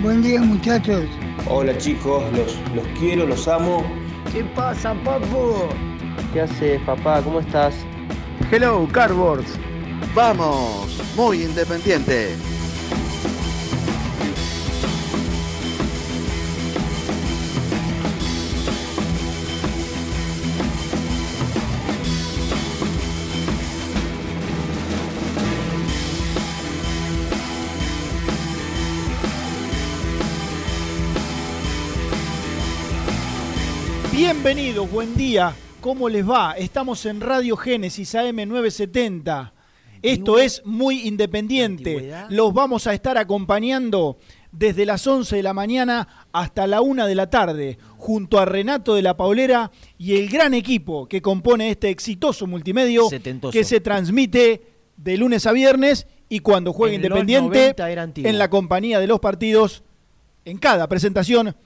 Buen día muchachos. Hola chicos, los, los quiero, los amo. ¿Qué pasa, papu? ¿Qué haces, papá? ¿Cómo estás? Hello, Cardboards. Vamos, muy independiente. Bienvenidos, buen día. ¿Cómo les va? Estamos en Radio Génesis AM 970. Esto es muy independiente. Los vamos a estar acompañando desde las 11 de la mañana hasta la 1 de la tarde, junto a Renato de la Paulera y el gran equipo que compone este exitoso multimedio Setentoso. que se transmite de lunes a viernes y cuando juega En Independiente 90 era antiguo. en la compañía de los partidos en cada presentación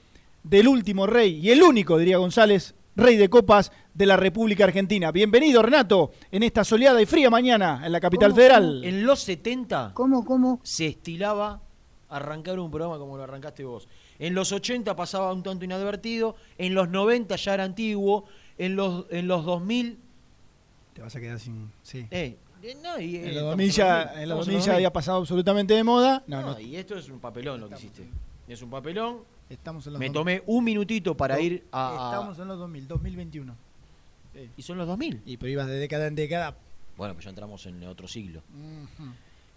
del último rey y el único, diría González, rey de copas de la República Argentina. Bienvenido, Renato, en esta soleada y fría mañana en la capital ¿Cómo, federal. cómo? En los 70 ¿Cómo, cómo? se estilaba arrancar un programa como lo arrancaste vos. En los 80 pasaba un tanto inadvertido, en los 90 ya era antiguo, en los, en los 2000... Te vas a quedar sin... Sí. eh, eh, no, y, eh, En los estamos 2000 ya, en los estamos 2000 ya había pasado absolutamente de moda. No, No, no, y esto es un papelón lo que hiciste. Es un papelón. Estamos en los Me 2000. tomé un minutito para ir a... Estamos en los 2000, 2021. Y son los 2000. Y pero ibas de década en década. Bueno, pues ya entramos en otro siglo.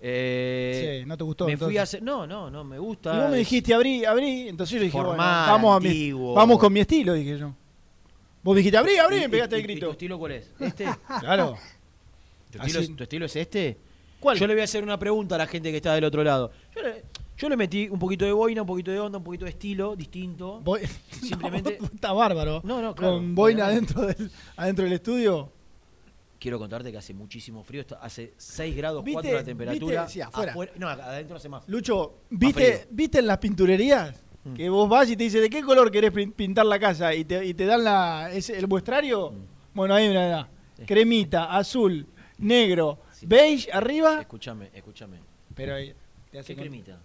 Eh, sí, no te gustó. me entonces. fui a hacer... No, no, no, me gusta. Y vos me dijiste abrí, abrí, entonces yo dije, bueno, vamos, a mi- vamos con mi estilo, dije yo. Vos dijiste abrí, abrí, y ¿Y- me pegaste y- el y grito. ¿Tu estilo cuál es? ¿Este? Claro. ¿Tu estilo, es, tu estilo es este? ¿Cuál? Yo le voy a hacer una pregunta a la gente que está del otro lado. Yo le, yo le metí un poquito de boina, un poquito de onda, un poquito de estilo distinto. Voy- Simplemente- No, está bárbaro. No, no, claro. Con boina adentro del, adentro del estudio. Quiero contarte que hace muchísimo frío, está- hace 6 grados ¿Viste- 4 la temperatura. viste? Sí, afuera. No, adentro hace más. Lucho, frío. ¿viste, ¿viste en las pinturerías? Mm. Que vos vas y te dice, ¿de qué color querés pin- pintar la casa? Y te, y te dan la, ese- el muestrario. Mm. Bueno, ahí mirá. Sí. Cremita, azul, negro, Sí. beige arriba. Escúchame, escúchame. Pero ahí te hace ¿Qué con- cremita?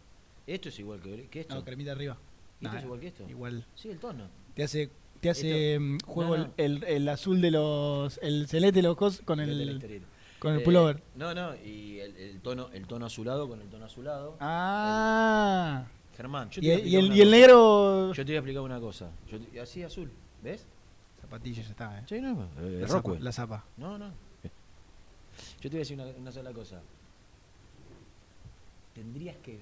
¿Esto es igual que, que esto? No, cremita arriba. ¿Y esto Nah, es igual que esto? Igual. Sí, el tono. Te hace, te hace Esto- mm, juego No, no. El, el- el azul de los. El celeste de los cos con El el, con el Eh, pullover. No, no, y el, el tono, el tono azulado con el tono azulado. Ah. Germán, yo te Y voy a el, y el- y el negro. Yo te voy a explicar una cosa. Yo te- así azul, ¿ves? Zapatilla ya está, eh. Sí, no, eh, La zapa, la zapa. No, no. Yo te voy a decir una, una sola cosa. Tendrías que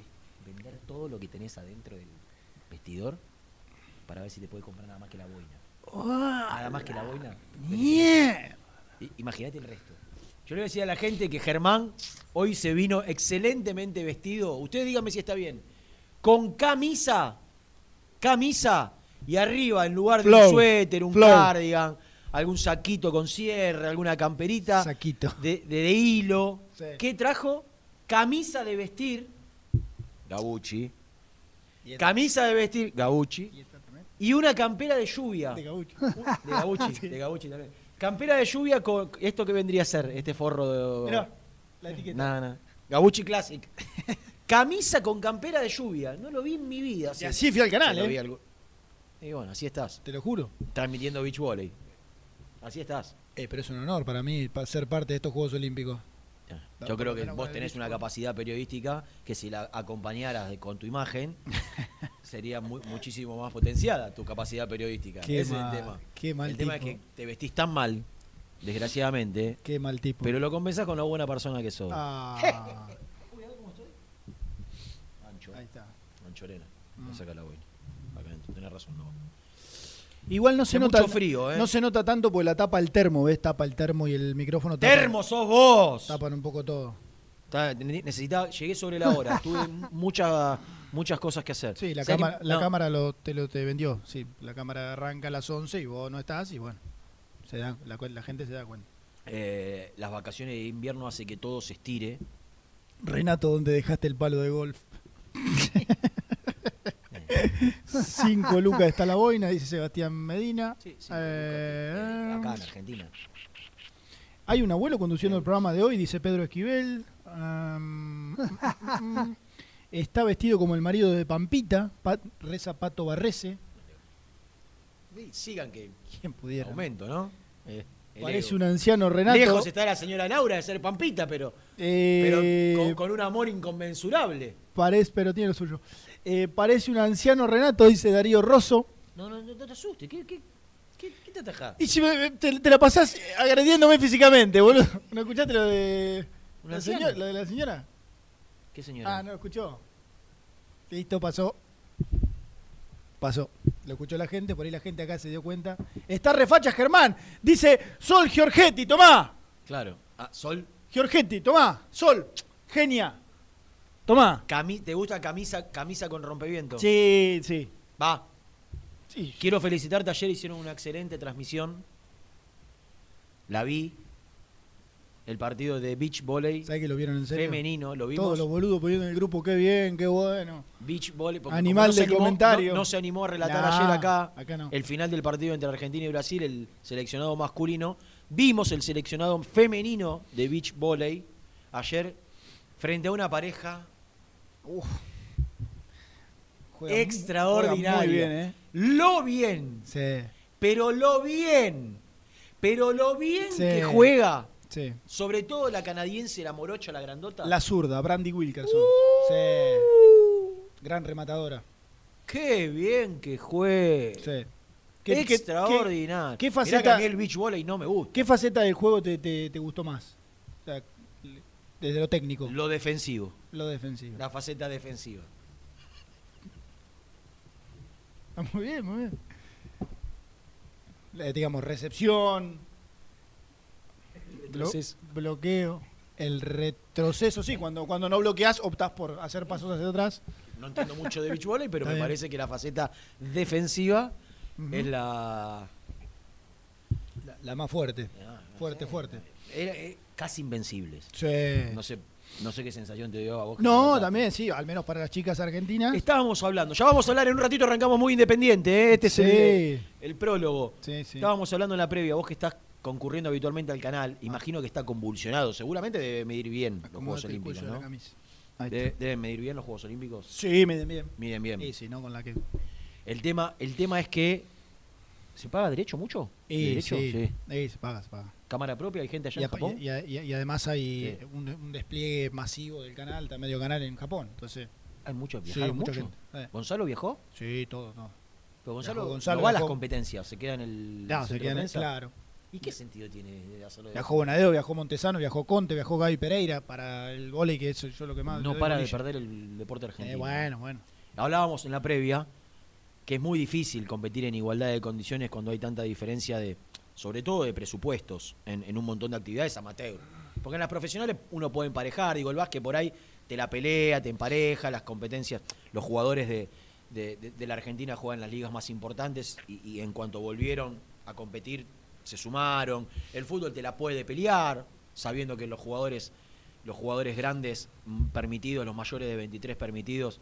vender todo lo que tenés adentro del vestidor para ver si te puede comprar nada más que la boina. Nada más que la boina. I- Imagínate el resto. Yo le voy a decir a la gente que Germán hoy se vino excelentemente vestido. Ustedes díganme si está bien. Con camisa, camisa y arriba en lugar de un suéter, un flow. cardigan, algún saquito con cierre, alguna camperita Saquito. de, de- de hilo. Sí. ¿Qué trajo? Camisa de vestir, Gabucci. Camisa de vestir, Gabucci. Y una campera de lluvia. De Gabucci, de Gabucci también. Campera de lluvia con esto que vendría a ser, este forro de. Mirá, la etiqueta. Nada, nada. Gabucci Classic. Camisa con campera de lluvia. No lo vi en mi vida. Y así fui al canal, lo ¿eh? vi algo- Y bueno, así estás. Te lo juro. Transmitiendo beach volley. Así estás. Eh, pero es un honor para mí ser parte de estos Juegos Olímpicos. Yo creo que vos tenés una capacidad periodística que si la acompañaras con tu imagen, sería mu- muchísimo más potenciada tu capacidad periodística. Qué Ese mal, es el tema. qué mal el tema es que te vestís tan mal, desgraciadamente, Qué mal tipo. pero lo compensás con la buena persona que sos. Ah, Ancho. ahí está. Anchorena. Mm. La boina. Acá. Tenés razón, no. Igual no se Hace nota mucho frío, ¿eh? No se nota tanto porque la tapa el termo, ¿ves? Tapa el termo y el micrófono tapa- ¡Termo sos vos! tapan un poco todo. Está- ne- necesitaba, llegué sobre la hora, tuve muchas muchas cosas que hacer. Sí, la, ¿Sabés cámara, que- la no, cámara lo, te lo te vendió. Sí, la cámara arranca a las 11 y vos no estás y bueno, se da, la gente se da cuenta. eh, las vacaciones de invierno hace que todo se estire. Renato, ¿dónde dejaste el palo de golf? Cinco lucas está la boina, dice Sebastián Medina. Sí, sí, Eh, acá en Argentina. Hay un abuelo conduciendo el programa de hoy, dice Pedro Esquivel. Está vestido como el marido de Pampita, Pa- reza Pato Barrese. Sigan que ¿Quién pudiera? aumento, ¿no? Eh, Parece ego. un anciano Renato. Lejos está la señora Laura de ser Pampita, pero, Eh, pero con, con un amor inconmensurable. Parece, pero tiene lo suyo. Eh, parece un anciano Renato, dice Darío Rosso. No, no, no, no te asustes. ¿Qué, qué, qué, qué te atajás? Y si me- te, te la pasás agrediéndome físicamente, boludo. ¿No escuchaste lo de ¿Un la, señora, lo de la señora? ¿Qué señora? Ah, no lo escuchó. Listo, pasó. Pasó. Lo escuchó la gente, por ahí la gente acá se dio cuenta. Está refacha Germán. Dice Sol Giorgetti, tomá. Claro. Ah, Sol, Giorgetti, tomá. Sol. Genia. Tomá. cami- ¿te gusta camisa, camisa con rompeviento? Sí, sí. Va. sí. Quiero felicitarte. Ayer hicieron una excelente transmisión. La vi. El partido de beach volley ¿Sabés que lo vieron en serio? femenino. Lo vimos. Todos los boludos poniendo en el grupo, qué bien, qué bueno. Beach volley. porque Animal se de animó- comentario. No, no se animó a relatar Nah, ayer acá, acá no. el final del partido entre Argentina y Brasil, el seleccionado masculino. Vimos el seleccionado femenino de beach volley ayer frente a una pareja Juega juega Muy bien, ¿eh? Lo bien, Sí, pero lo bien, pero lo bien Sí. que juega. sí. Sobre todo la canadiense, la morocha, la grandota. La zurda, Brandy Wilkerson. Uh. Sí. Gran rematadora. Qué bien que juega. Sí. ¿Qué- qué- Extraordinario. qué faceta- que a mí el beach volley no me gusta. ¿Qué faceta del juego te, te- te gustó más? O sea, le- desde lo técnico, Lo defensivo. lo defensivo. La faceta defensiva. Ah, muy bien, muy bien. Eh, digamos, recepción, blo- bloqueo, el retroceso, sí, cuando, cuando no bloqueas optás por hacer pasos hacia atrás. No entiendo mucho de beach volley, pero Está me bien. parece que la faceta defensiva es la. La, la más fuerte. ah, no Fuerte, sé, fuerte. Era, eh, casi invencibles. Sí. No sé, no sé qué sensación te dio a vos. No, también, sí, al menos para las chicas argentinas. Estábamos hablando, ya vamos a hablar en un ratito, arrancamos muy independiente, ¿eh? este es el, el prólogo. Sí, sí. Estábamos hablando en la previa, vos que estás concurriendo habitualmente al canal, imagino que está convulsionado, seguramente debe medir bien los Juegos Olímpicos, de ¿no? deben medir bien los Juegos Olímpicos. Sí, me bien. Miden bien. Sí, sí, no con la que. El tema, el tema es que ¿se paga derecho mucho? Y, ¿Derecho? sí, se paga, se paga. Cámara propia, hay gente allá Y, en Japón. y- además hay Sí. un, un despliegue masivo del canal, está medio canal en Japón. Entonces, Hay muchos, viajaron mucha mucho. gente. ¿Gonzalo viajó? Sí, todo, todo. Pero Gonzalo, Viajó Gonzalo, no va a las competencias, se queda en el Claro, se de quedan- prensa. claro. ¿Y qué sentido tiene de hacerlo de Viajó Bonadeo, viajó Montesano, viajó Conte, viajó Gaby Pereira para el vóley, que es yo lo que más. No para de perder el deporte argentino. Eh, bueno, bueno. Hablábamos en la previa que es muy difícil competir en igualdad de condiciones cuando hay tanta diferencia de, sobre todo de presupuestos, en, un montón de actividades amateur. Porque en las profesionales uno puede emparejar, digo, el básquet por ahí te la pelea, te empareja, las competencias, los jugadores de, de- la Argentina juegan las ligas más importantes y, y en cuanto volvieron a competir se sumaron. El fútbol te la puede pelear, sabiendo que los jugadores, los jugadores grandes mm, permitidos, los mayores de 23 permitidos,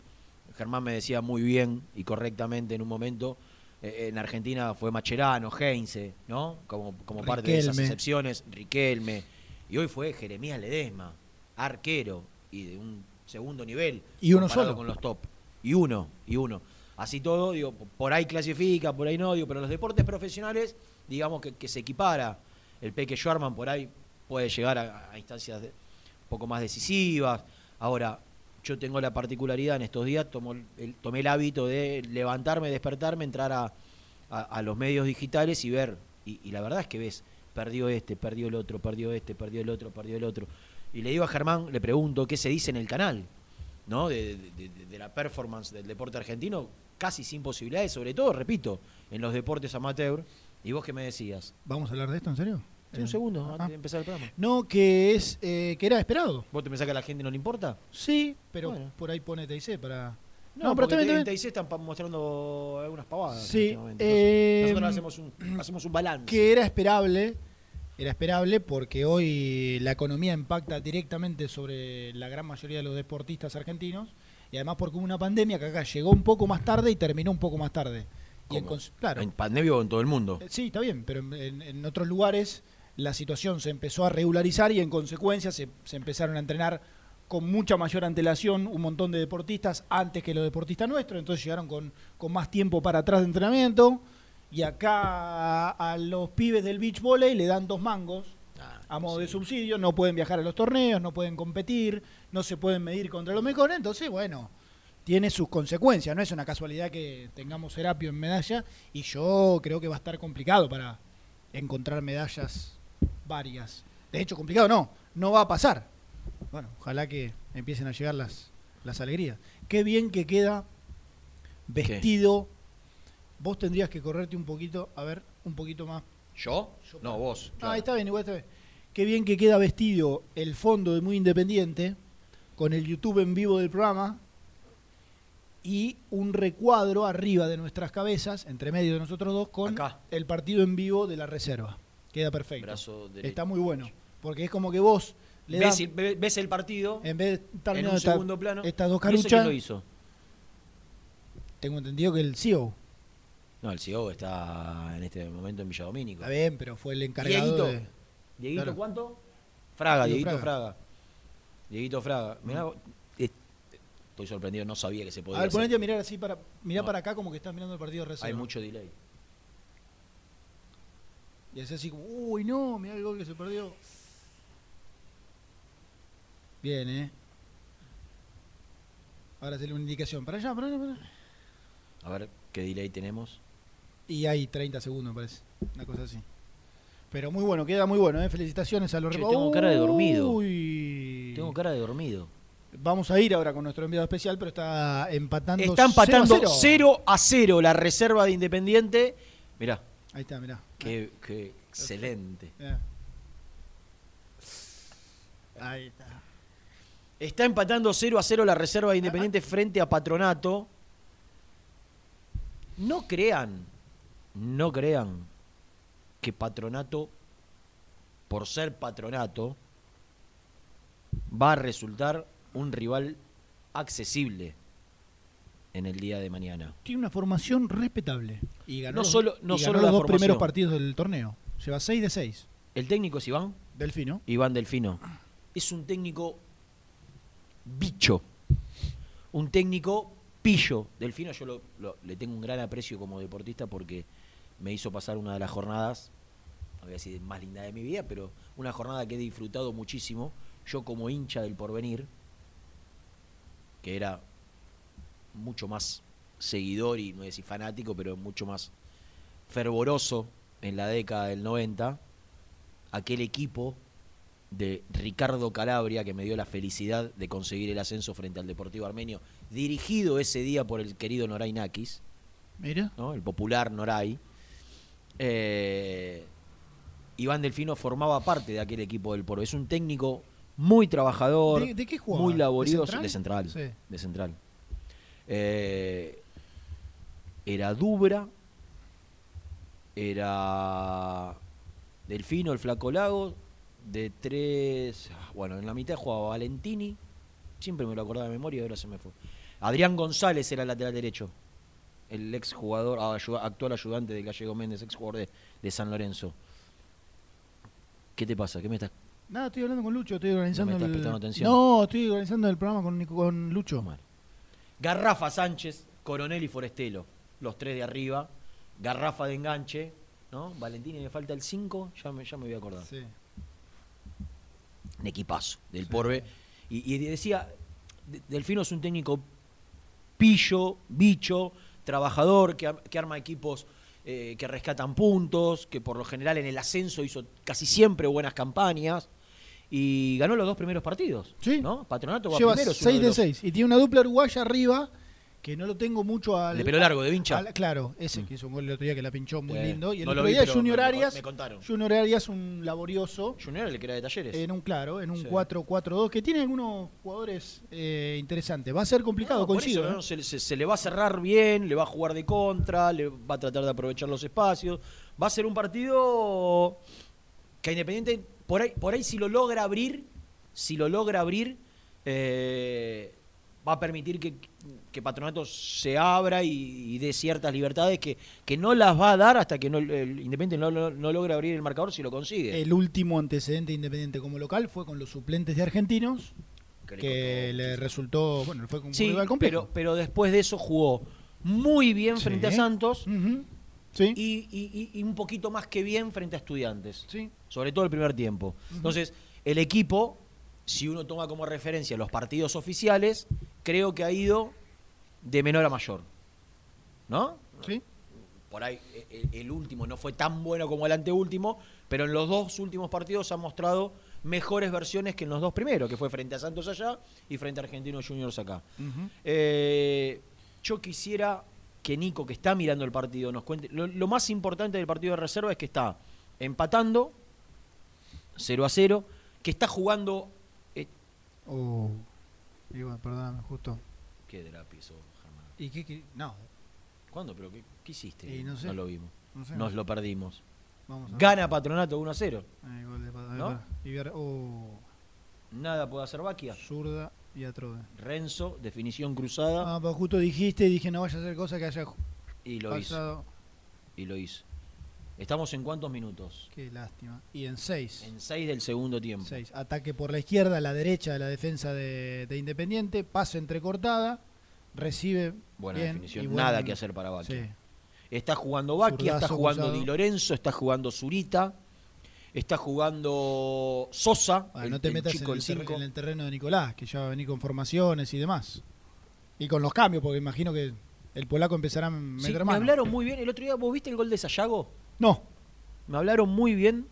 Germán me decía muy bien y correctamente en un momento, eh, en Argentina fue Macherano, Heinze, ¿no? Como, como parte de esas excepciones, Riquelme. Y hoy fue Jeremías Ledesma, arquero y de un segundo nivel. Y uno solo. con los top. Y uno, y uno. Así todo, digo, por ahí clasifica, por ahí no, digo, pero los deportes profesionales, digamos que, que se equipara. El Peque Schwarman por ahí puede llegar a, a instancias de- un poco más decisivas. Ahora, yo tengo la particularidad en estos días, tomo el- tomé el hábito de levantarme, despertarme, entrar a, a- los medios digitales y ver. Y, la verdad es que ves, perdió este, perdió el otro, perdió este, perdió el otro, perdió el otro. Y le digo a Germán, le pregunto qué se dice en el canal, ¿no? De- de- de la performance del deporte argentino, casi sin posibilidades, sobre todo, repito, en los deportes amateur. ¿Y vos qué me decías? ¿Vamos a hablar de esto en serio? Un segundo, antes Ah. de empezar el programa. No, que es eh, que era esperado. ¿Vos te pensás que a la gente no le importa? Sí, pero Bueno. por ahí pone TIC para. No, pero en está bien. TIC están pa- mostrando algunas pavadas. Sí, últimamente. eh, Nosotros hacemos un, hacemos un balance. Que era esperable, era esperable porque hoy la economía impacta directamente sobre la gran mayoría de los deportistas argentinos y además porque hubo una pandemia que acá llegó un poco más tarde y terminó un poco más tarde. Y en ¿Cómo? cons- claro, En pandemia o en todo el mundo. Eh, Sí, está bien, pero en, en- en otros lugares la situación se empezó a regularizar y en consecuencia se, se empezaron a entrenar con mucha mayor antelación un montón de deportistas antes que los deportistas nuestros, entonces llegaron con, con más tiempo para atrás de entrenamiento. Y acá a, a los pibes del beach volley le dan dos mangos Ah, a modo de subsidio, no pueden viajar a los torneos, no pueden competir, no se pueden medir contra los mejores, entonces bueno, tiene sus consecuencias, no es una casualidad que tengamos Serapio en medalla y yo creo que va a estar complicado para encontrar medallas varias. De hecho, complicado no, no va a pasar. Bueno, ojalá que empiecen a llegar las, las alegrías. Qué bien que queda vestido. Vos tendrías que correrte un poquito, a ver, un poquito más ¿Yo? Yo No, vos. Ah, claro. está bien, igual está bien. Qué bien que queda vestido el fondo de Muy Independiente, con el YouTube en vivo del programa y un recuadro arriba de nuestras cabezas, entre medio de nosotros dos, con Acá. el partido en vivo de la reserva. Queda perfecto. Brazo. Está muy bueno, porque es como que vos le ¿Ves, das, el- ve- ves el partido en vez de estar en un esta- segundo plano? estas dos ¿Y ese quién caruchas, lo hizo? tengo entendido que el CEO, No, el CEO está en este momento en Villadomínico. está bien, pero fue el encargado Dieguito. de... ¿Dieguito Claro. cuánto? Fraga, Diego Dieguito Fraga. Fraga. Dieguito Fraga. Mirá, estoy sorprendido, no sabía que se podía A ver, hacer. ponete a mirar así, para mirá No. para acá como que estás mirando el partido reserva. Hay mucho delay. Y es así como, uy, no, mirá el gol que se perdió. Bien, ¿eh? Ahora hacerle una indicación. Para allá, para allá, para allá. A ver qué delay tenemos. Y hay 30 segundos, me parece. Una cosa así. Pero muy bueno, queda muy bueno, ¿eh? Felicitaciones a los repa- tengo cara de dormido. Uy. Tengo cara de dormido. Vamos a ir ahora con nuestro enviado especial, pero está empatando. Está empatando 0 a 0. 0 a 0 la reserva de Independiente. Mirá, Ahí está, mirá. qué, qué excelente. Ahí está. Está empatando 0 a 0 la reserva de Independiente frente a Patronato. No crean, no crean que Patronato, por ser Patronato, va a resultar un rival accesible en el día de mañana. Tiene una formación respetable. Y ganó No los- solo- no y ganó solo los dos formación. primeros partidos del torneo. Lleva 6 de 6. El técnico es Iván, Delfino. Iván Delfino. Es un técnico bicho. Un técnico pillo. Delfino yo lo- lo- le tengo un gran aprecio como deportista porque me hizo pasar una de las jornadas, no voy a decir más linda de mi vida, pero una jornada que he disfrutado muchísimo. Yo como hincha del porvenir, que era mucho más seguidor y no decir fanático, pero mucho más fervoroso en la década del 90, aquel equipo de Ricardo Calabria que me dio la felicidad de conseguir el ascenso frente al Deportivo Armenio, dirigido ese día por el querido Noray Nakis, Mira. ¿no? el popular Noray. Eh, Iván Delfino formaba parte de aquel equipo del Poro. Es un técnico muy trabajador, ¿De, de qué muy laborioso. central? De central. Sí. De central. Eh, era Dubra, era Delfino, el Flaco Lago, de tres. Bueno, en la mitad jugaba Valentini, siempre me lo acordaba de memoria y ahora se me fue. Adrián González era el lateral derecho, el ex jugador, ah, actual ayudante de Gallego Méndez, ex jugador de, de San Lorenzo. ¿Qué te pasa? ¿Qué me estás.? Nada, estoy hablando con Lucho, estoy organizando estás el... atención? No, estoy organizando el programa con, con Lucho. Bueno. Garrafa Sánchez, Coronel y Forestelo, los tres de arriba. Garrafa de enganche, ¿no? Valentini me falta el 5, ya me, ya me voy a acordar. Sí. Un equipazo del Porbe. Y, y decía, De- Delfino es un técnico pillo, bicho, trabajador, que, que arma equipos eh, que rescatan puntos, que por lo general en el ascenso hizo casi siempre buenas campañas. Y ganó los dos primeros partidos. Sí. ¿no? Patronato va Lleva primero. es uno 6 de los- 6. Y tiene una dupla uruguaya arriba que no lo tengo mucho al. De pelo largo, de vincha. al- claro, ese que hizo un gol el otro día que la pinchó muy lindo. Y el no otro vi, día Junior Arias. me contaron. Junior Arias, un laborioso. Junior el que era de talleres. En un claro, en un Sí. 4-4-2 que tiene algunos jugadores eh, interesantes. Va a ser complicado, No, coincido. eso, ¿eh? ¿no? se, se- se le va a cerrar bien, le va a jugar de contra, le va a tratar de aprovechar los espacios. Va a ser un partido que Independiente, por ahí, por ahí si lo logra abrir, si lo logra abrir, eh, va a permitir que, que Patronato se abra y, y dé ciertas libertades que, que no las va a dar hasta que no, el Independiente no, no- no logra abrir el marcador si lo consigue. El último antecedente independiente como local fue con los suplentes de argentinos, Que le que resultó, bueno, fue con un Sí, rival complejo. pero, pero después de eso jugó muy bien Sí. frente a Santos. Sí. y, y- un poquito más que bien frente a Estudiantes. Sí. Sobre todo el primer tiempo. Entonces, el equipo, si uno toma como referencia los partidos oficiales, creo que ha ido de menor a mayor. ¿No? Sí. Por ahí e- e- el, último no fue tan bueno como el anteúltimo, pero en los dos últimos partidos ha mostrado mejores versiones que en los dos primeros, que fue frente a Santos allá y frente a Argentinos Juniors acá. Eh, yo quisiera que Nico, que está mirando el partido, nos cuente. Lo, lo más importante del partido de reserva es que está empatando 0 a 0, que está jugando. eh, Oh. Bueno, perdóname, justo. ¿Qué drapi Germán? ¿Y qué, qué? No, ¿Cuándo? ¿Pero qué, qué hiciste? No sé. lo vimos. no sé. Nos lo perdimos. Vamos a. Gana Patronato 1 a 0. Ah, igual de ¿No? oh, Nada puede hacer Baquia. zurda y atrode. Renzo, definición cruzada. Ah, pero justo dijiste y dije no vaya a hacer cosa que haya y lo hizo. pasado. Y lo hizo. ¿Estamos en cuántos minutos? Qué lástima. Y en 6. En 6 del segundo tiempo. Seis. Ataque por la izquierda, a la derecha de la defensa de, de Independiente. Pase entrecortada. Recibe. Buena bien, definición. y buen- Nada que hacer para. Sí. Está jugando Baquia, está jugando. Di Lorenzo, está jugando Zurita, está jugando Sosa, Ah, el, no te el metas chico en, el el terre- 5. en el terreno de Nicolás, que ya va a venir con formaciones y demás. Y con los cambios, porque imagino que el polaco empezará a meter me mano. hablaron muy bien. El otro día, ¿vos viste el gol de Sayago? No. Me hablaron muy bien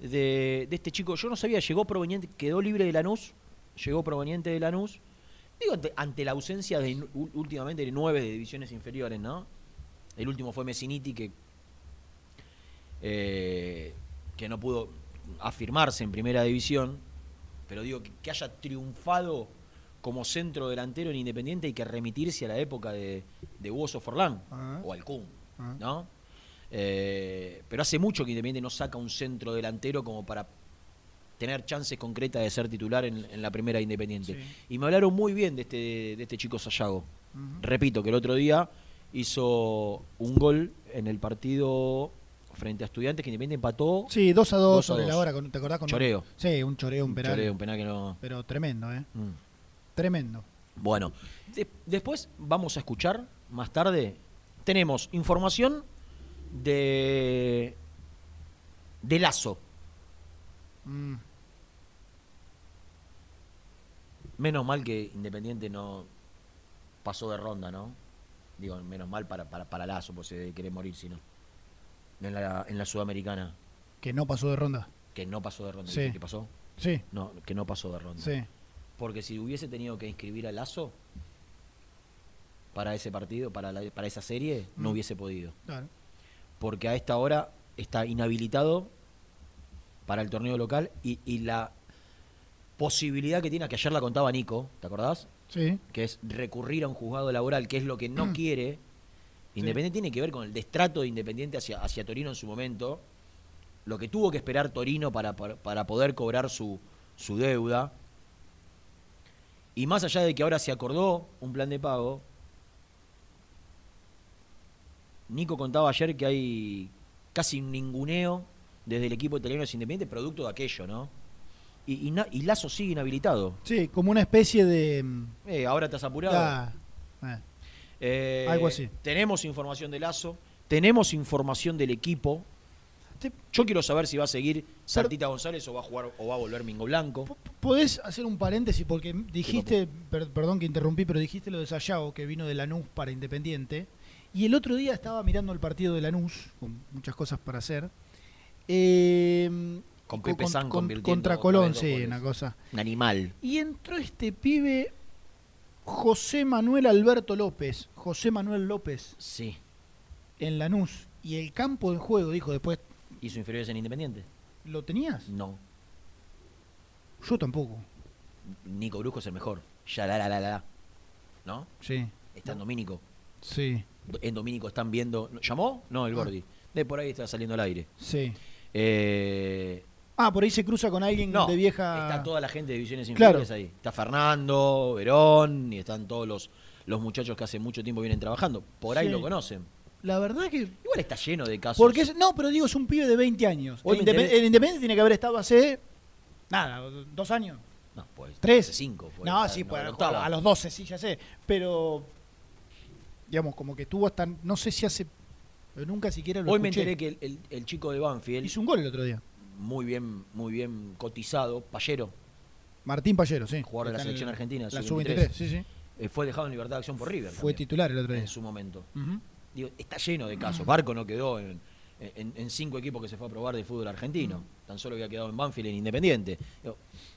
de, de este chico. Yo no sabía, llegó proveniente, quedó libre de Lanús, llegó proveniente de Lanús. Digo, ante, ante la ausencia de últimamente de nueve de divisiones inferiores, ¿no? El último fue Messiniti, que, eh, que no pudo afirmarse en primera división. Pero digo, que, que haya triunfado como centro delantero en Independiente hay que remitirse a la época de, de Woso Forlán Ah. o al Kun, Ah. ¿no? Eh, pero hace mucho que Independiente no saca un centro delantero como para tener chances concretas de ser titular en, en la primera de Independiente. Sí. Y me hablaron muy bien de este, de este chico Sayago. Repito que el otro día hizo un gol en el partido frente a Estudiantes que Independiente empató. Sí, 2 a 2 Dos a sobre la hora, ¿te acordás? Con Choreo. Sí, un choreo, un Un penal. choreo, un penal que no. Pero tremendo, ¿eh? Mm. Tremendo. Bueno, de- después vamos a escuchar más tarde. Tenemos información de de Lazo. Mm. Menos mal que Independiente no pasó de ronda, ¿no? Digo, menos mal para, para, para Lazo, pues se querer morir si no. En la, en la Sudamericana, Que no pasó de ronda. que no pasó de ronda. Sí. ¿Viste ¿Qué pasó? Sí, No, que no pasó de ronda. sí. Porque si hubiese tenido que inscribir a Lazo para ese partido, para, la- para esa serie, no Mm. hubiese podido. Claro. Porque a esta hora está inhabilitado para el torneo local y, y la posibilidad que tiene, que ayer la contaba Nico, ¿te acordás? Sí. Que es recurrir a un juzgado laboral, que es lo que no Mm. quiere. Independiente tiene que ver con el destrato de Independiente hacia, hacia Torino en su momento, lo que tuvo que esperar Torino para, para, para poder cobrar su, su deuda. Y más allá de que ahora se acordó un plan de pago, Nico contaba ayer que hay casi un ninguneo desde el equipo italiano Independiente, producto de aquello, ¿no? Y, y, Lazo sigue inhabilitado. Sí, como una especie de. mm, Eh, ahora estás apurado. ah, eh. Eh, Algo así. Tenemos información de Lazo, tenemos información del equipo. Yo quiero saber si va a seguir Sartita González o va a jugar o va a volver Mingo Blanco. ¿Podés hacer un paréntesis? Porque dijiste, per- perdón que interrumpí, pero dijiste lo de Sayago, que vino de Lanús para Independiente. Y el otro día estaba mirando el partido de Lanús, con muchas cosas para hacer. eh, Con Pepe San convirtiendo Contra Colón, sí, una cosa. Un animal. Y entró este pibe, José Manuel Alberto López. José Manuel López, Sí. en Lanús. Y el campo de juego, dijo después, ¿Hizo inferiores en Independiente? ¿lo tenías? No. Yo tampoco. Nico Brusco es el mejor. Ya la la la la. ¿No? Sí, Está en Domínico. sí, En Domínico están viendo. ¿Llamó? No, el Ah. Gordi. De por ahí está saliendo al aire. sí. Eh, Ah, por ahí se cruza con alguien no, de vieja. está toda la gente de divisiones Claro. inferiores ahí. Está Fernando, Verón y están todos los, los muchachos que hace mucho tiempo vienen trabajando. Por ahí Sí. lo conocen. La verdad que. Igual está lleno de casos. Porque es, no, pero digo, es un pibe de 20 años. Hoy El, Independ- Independiente tiene que haber estado hace. Nada, dos años. No, pues. Tres. Cinco. pues, no, sí, en pues, a, a los 12, sí, ya sé. Pero. Digamos, como que tuvo hasta. No sé si hace. Pero nunca siquiera lo Hoy me enteré que el, el- el chico de Banfield, Hizo un gol el otro día. Muy bien, muy bien cotizado, Payero, Martín Payero, sí. jugador de la selección el- argentina, La sub-23. sub-23, sí, sí. eh, fue dejado en libertad de acción por River. Fue también, titular el otro día. en su momento. Digo, está lleno de casos. Barco no quedó en, en- en cinco equipos que se fue a probar de fútbol argentino. Tan solo había quedado en Banfield en Independiente.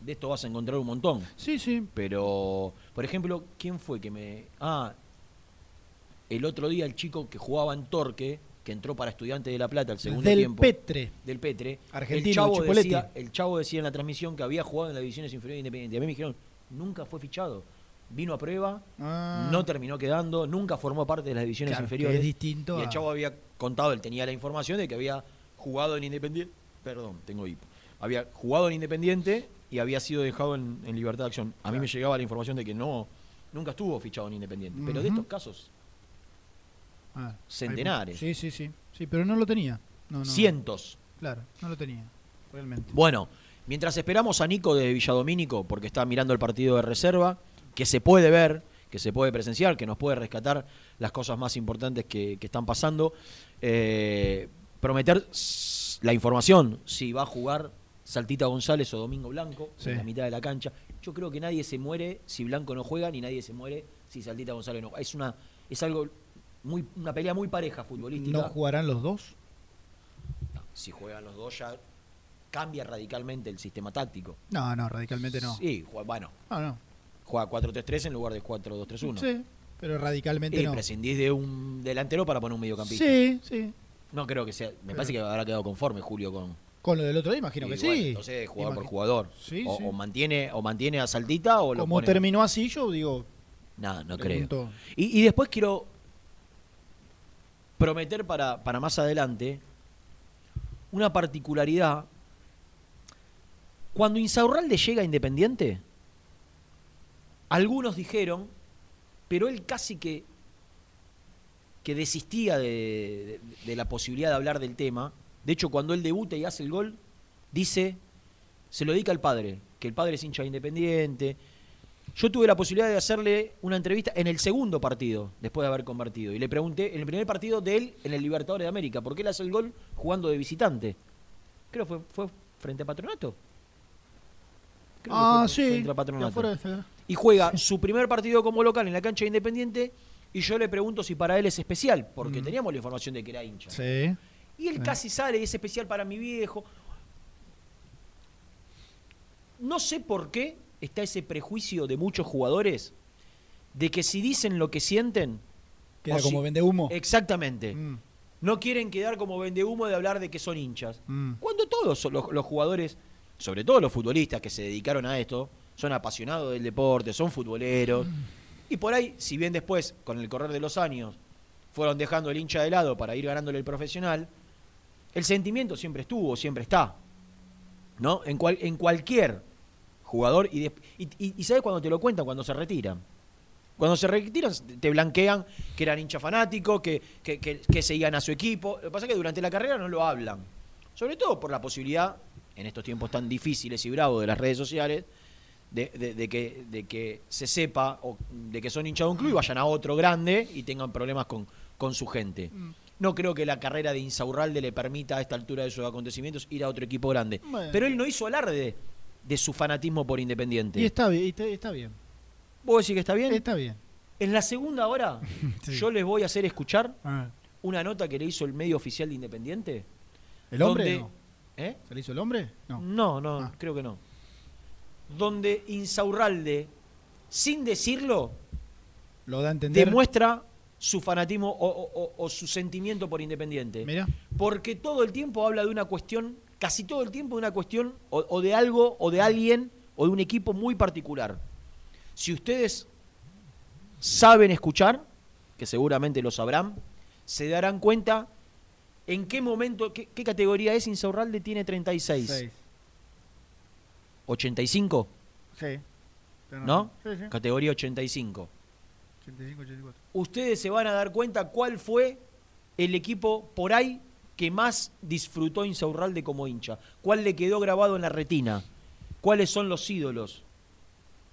De esto vas a encontrar un montón. Sí, sí. Pero, por ejemplo, ¿quién fue que me. Ah, el otro día el chico que jugaba en Torque, que entró para Estudiantes de La Plata el segundo Del tiempo. Petre. Del Petre. Argentino, el chavo, Chipoletti. decía, el chavo decía en la transmisión que había jugado en las divisiones inferiores de Independiente. A mí me dijeron, nunca fue fichado. Vino a prueba, Ah. no terminó quedando, nunca formó parte de las divisiones Claro, que inferiores. es distinto Y el a- chavo había contado, él tenía la información de que había jugado en Independiente. Perdón, tengo hipo. Había jugado en Independiente y había sido dejado en, en libertad de acción. A mí me llegaba la información de que no, nunca estuvo fichado en Independiente. Pero de estos casos, Ah, Centenares. Sí, sí, sí. Sí, pero no lo tenía. No, no. cientos. Claro, no lo tenía. Realmente. Bueno, mientras esperamos a Nico de Villadomínico, porque está mirando el partido de reserva, que se puede ver, que se puede presenciar, que nos puede rescatar las cosas más importantes que, que están pasando, eh, prometer la información, si va a jugar Saltita González o Domingo Blanco, Sí. en la mitad de la cancha. Yo creo que nadie se muere si Blanco no juega, ni nadie se muere si Saltita González no juega. Es, una, es algo muy, una pelea muy pareja futbolística. ¿No jugarán los dos? si juegan los dos ya cambia radicalmente el sistema táctico. No, no, radicalmente no. Sí, juega- bueno, No, no. juega 4-3-3 en lugar de 4-2-3-1. Sí, pero radicalmente Y no. prescindís de un delantero para poner un mediocampista. Sí, sí. No creo que sea. Me Pero- parece que habrá quedado conforme Julio con. Con lo del otro día, imagino y que bueno, sí. Entonces, jugador por jugador. Sí, o, sí. o mantiene, o mantiene a Saltita o lo Como terminó así, yo digo. Nada, no creo. Y, y después quiero prometer para, para más adelante una particularidad. Cuando Insaurralde llega a Independiente, algunos dijeron, pero él casi que, que desistía de, la posibilidad de hablar del tema. De hecho, cuando él debuta y hace el gol, dice, se lo dedica al padre, que el padre es hincha de Independiente. Yo tuve la posibilidad de hacerle una entrevista en el segundo partido, después de haber convertido. Y le pregunté, en el primer partido de él, en el Libertadores de América, ¿por qué él hace el gol jugando de visitante? Creo que fue, fue frente a Patronato. Creo que Ah, fue sí. frente a Patronato. de- Y juega su primer partido como local en la cancha de Independiente. Y yo le pregunto si para él es especial, porque Mm. teníamos la información de que era hincha. Sí. Y él Sí. casi sale, y es especial para mi viejo. No sé por qué está ese prejuicio de muchos jugadores de que si dicen lo que sienten. Queda como si- vende humo. Exactamente. Mm, No quieren quedar como vende humo de hablar de que son hinchas. mm. Cuando todos los, los jugadores, sobre todo los futbolistas que se dedicaron a esto, son apasionados del deporte, son futboleros. Y por ahí, si bien después, con el correr de los años, fueron dejando el hincha de lado para ir ganándole el profesional, El sentimiento siempre estuvo, siempre está. ¿No? En, cual, en cualquier jugador. Y, de- y, y- y ¿sabes cuando te lo cuentan? Cuando se retiran. Cuando se retiran, te blanquean que eran hincha fanático, que, que, que- que seguían a su equipo. Lo que pasa es que durante la carrera no lo hablan. Sobre todo por la posibilidad, en estos tiempos tan difíciles y bravos de las redes sociales, de, de- de que, de que se sepa o de que son hinchas de un club y vayan a otro grande y tengan problemas con, con su gente. No creo que la carrera de Insaurralde le permita a esta altura de sus acontecimientos ir a otro equipo grande. Bueno. Pero él no hizo alarde de su fanatismo por Independiente. Y está bien, y está, bien. ¿Vos decís que está bien? Está bien. En la segunda hora, Sí. yo les voy a hacer escuchar Ah. una nota que le hizo el medio oficial de Independiente. ¿El hombre? donde- no? ¿Eh? ¿Se le hizo el hombre? No. No, no, Ah. creo que no. Donde Insaurralde, sin decirlo, Lo da a entender. demuestra su fanatismo o, o- o- o su sentimiento por Independiente. Mira. Porque todo el tiempo habla de una cuestión, casi todo el tiempo de una cuestión o, o de algo, o de alguien, o de un equipo muy particular. Si ustedes saben escuchar, que seguramente lo sabrán, se darán cuenta en qué momento, qué, qué categoría es Insaurralde tiene 36. Seis. 85, Sí. Pero ¿no? Sí, sí. Categoría 85. 85, 84. Ustedes se van a dar cuenta cuál fue el equipo por ahí que más disfrutó Insaurralde como hincha. ¿Cuál le quedó grabado en la retina? ¿Cuáles son los ídolos?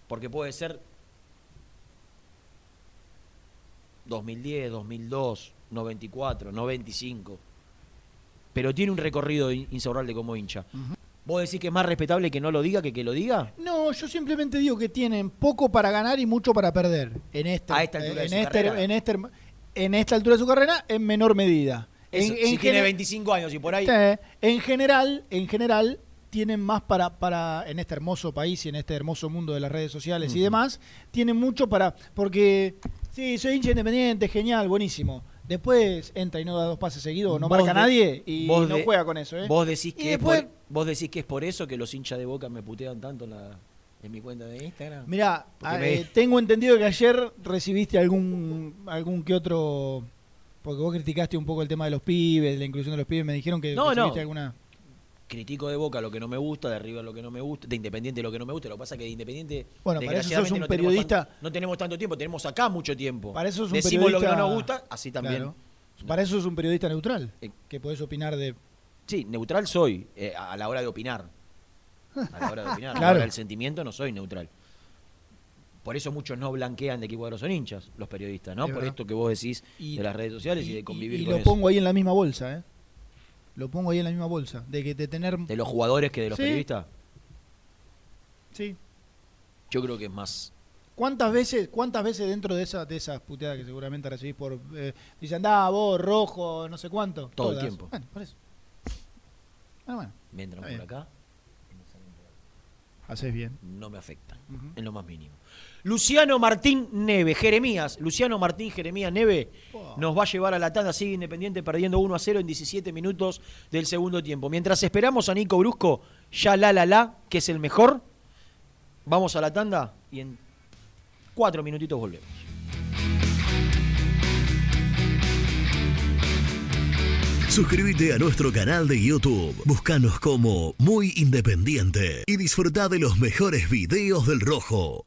Porque puede ser 2010, 2002, 94, 95. Pero tiene un recorrido In- Insaurralde como hincha. ¿Vos decís que es más respetable que no lo diga que que lo diga? No, yo simplemente digo que tienen poco para ganar y mucho para perder en esta, A esta altura de en su este- carrera. en este- en esta altura de su carrera en menor medida. Eso, En- tiene gene- 25 años y por ahí... En general, en general tienen más para, para en este hermoso país y en este hermoso mundo de las redes sociales y demás, tienen mucho para porque sí, soy hincha independiente, genial, buenísimo. Después entra y no da dos pases seguidos, no marca de- nadie y vos no de- juega con eso, ¿eh? Vos decís, que es después- por, vos decís que es por eso que los hinchas de Boca me putean tanto en, la- en mi cuenta de Instagram. Mirá, ah, me- eh, tengo entendido que ayer recibiste algún algún que otro porque vos criticaste un poco el tema de los pibes, la inclusión de los pibes, me dijeron que No, no. alguna Critico de Boca lo que no me gusta, de River lo que no me gusta, de Independiente lo que no me gusta. Lo que pasa es que de Independiente, Bueno, para eso sos un no tenemos periodista- tan- no tenemos tanto tiempo, tenemos acá mucho tiempo. Para eso es un Decimos lo que no periodista- nos gusta, así también. Claro. Para eso es un periodista neutral, Eh, que podés opinar de Sí, neutral soy eh, a la hora de opinar. A la hora de opinar. A la Claro. hora del sentimiento no soy neutral. Por eso muchos no blanquean de qué cuadro son hinchas, los periodistas, ¿no? Es Por verdad. esto que vos decís Y- de las redes sociales y, de convivir y con lo eso. pongo ahí en la misma bolsa, ¿eh? Lo pongo ahí en la misma bolsa, de que de tener De los jugadores que de los Sí. periodistas, sí. yo creo que es más. ¿Cuántas veces, cuántas veces dentro de esa de esas puteadas que seguramente recibís por eh, dicen, "Andá, vos rojo, no sé cuánto"? Todo el tiempo. Bueno, por eso. Ah, bueno, Me entran por acá, haces bien. no me afectan, Ujú. en lo más mínimo. Luciano Martín Neve, Jeremías, Luciano Martín Jeremías Neve nos va a llevar a la tanda, sigue Independiente perdiendo 1 a 0 en 17 minutos del segundo tiempo. Mientras esperamos a Nico Brusco, ya la la la, que es el mejor, vamos a la tanda y en cuatro minutitos volvemos. Suscríbete a nuestro canal de YouTube. Búscanos como Muy Independiente y disfruta de los mejores videos del Rojo.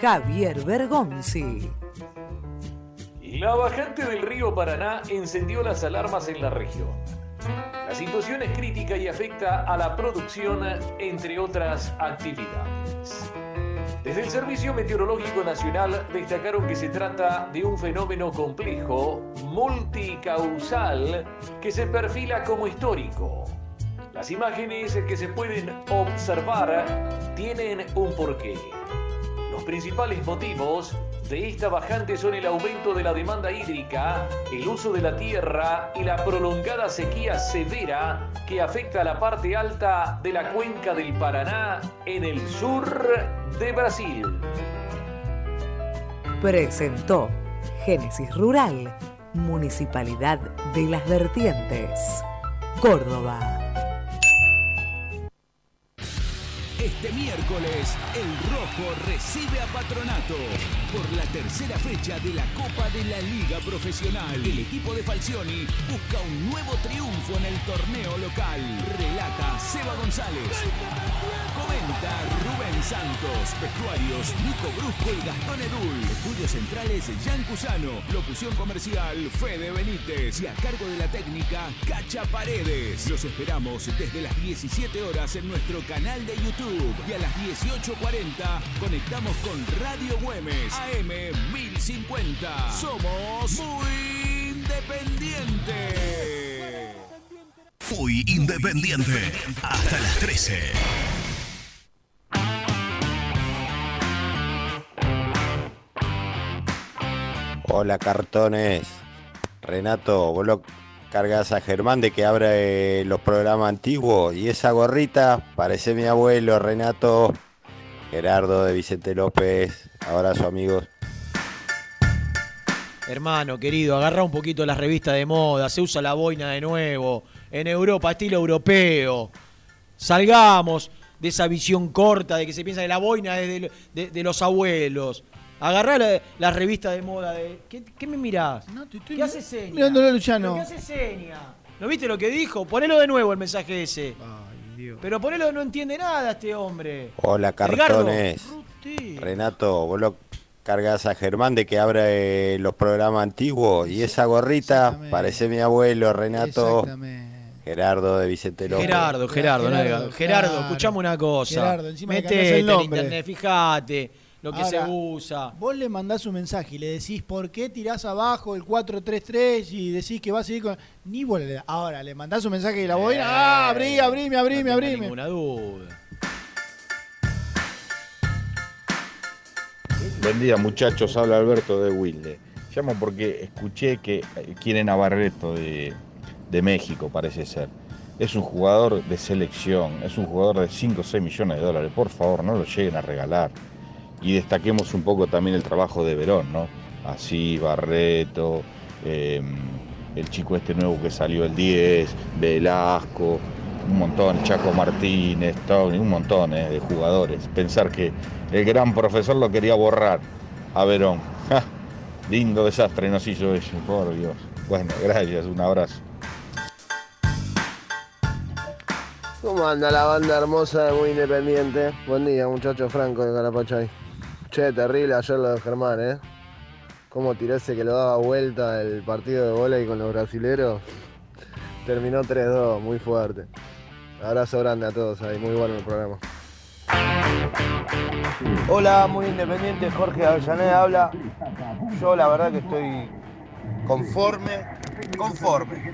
Javier Bergonzi. La bajante del río Paraná encendió las alarmas en la región. La situación es crítica y afecta a la producción, entre otras actividades. Desde el Servicio Meteorológico Nacional destacaron que se trata de un fenómeno complejo, multicausal, que se perfila como histórico. Las imágenes que se pueden observar tienen un porqué. Los principales motivos de esta bajante son el aumento de la demanda hídrica, el uso de la tierra y la prolongada sequía severa que afecta a la parte alta de la cuenca del Paraná en el sur de Brasil. Presentó Génesis Rural, Municipalidad de las Vertientes, Córdoba. Este miércoles, el Rojo recibe a Patronato por la tercera fecha de la Copa de la Liga Profesional. El equipo de Falcioni busca un nuevo triunfo en el torneo local. Relata Seba González. Comenta Rubén Santos. Vestuarios Nico Brusco y Gastón Edul. Estudios centrales Jan Cusano. Locución comercial Fede Benítez. Y a cargo de la técnica Cacha Paredes. Los esperamos desde las 17 horas en nuestro canal de YouTube y a las 18.40 conectamos con Radio Güemes AM 1050. Somos muy independientes. Muy independiente. Hasta las 13. Hola cartones. Renato, vos lo cargas a Germán de que abre los programas antiguos y esa gorrita parece mi abuelo Renato Gerardo de Vicente López. Abrazo amigos. Hermano, querido, agarra un poquito las revistas de moda, se usa la boina de nuevo, en Europa, estilo europeo. Salgamos de esa visión corta de que se piensa que la boina de los abuelos. Agarrá la, la revista de moda de. ¿Qué, qué me mirás? ¿Qué hace seña? mirándolo a Luciano. ¿Pero ¿Qué hace seña? ¿No viste lo que dijo? Ponelo de nuevo el mensaje ese. Pero ponelo, no entiende nada este hombre. Hola cartones. Renato, vos lo cargas a Germán de que abre los programas antiguos y esa gorrita parece mi abuelo Renato Gerardo de Vicente López. Gerardo, Gerardo, no Gerardo. Gerardo, claro. escuchame una cosa. Gerardo, encima Metete en internet, fijate lo que Ahora, se usa. Vos le mandás un mensaje y le decís por qué tirás abajo el 433 y decís que vas a seguir con. Ni vos le- Ahora le mandás un mensaje de la boina. ¡Ah! Abrí, abrime, abrime, no abrime. ninguna duda. Buen día muchachos, habla Alberto de Wilde. Llamo porque escuché que eh, quieren a Barreto de, de México, parece ser. Es un jugador de selección, es un jugador de 5 o 6 millones de dólares. Por favor, no lo lleguen a regalar. Y destaquemos un poco también el trabajo de Verón, ¿no? Así, Barreto, eh, el chico este nuevo que salió el 10, Velasco, un montón, Chaco Martínez, Tony, un montón eh, de jugadores. Pensar que el gran profesor lo quería borrar a Verón. Lindo desastre nos hizo eso, por Dios. Bueno, gracias, un abrazo. ¿Cómo anda la banda hermosa de Muy Independiente? Buen día, muchacho Franco de Carapachay. Che, terrible ayer lo de Germán, ¿eh? Cómo tiró ese que lo daba vuelta el partido de volei con los brasileros. Terminó 3-2, muy fuerte. Abrazo grande a todos ahí, muy bueno el programa. Hola, muy independiente, Jorge Avellaneda habla. Yo la verdad que estoy conforme, conforme.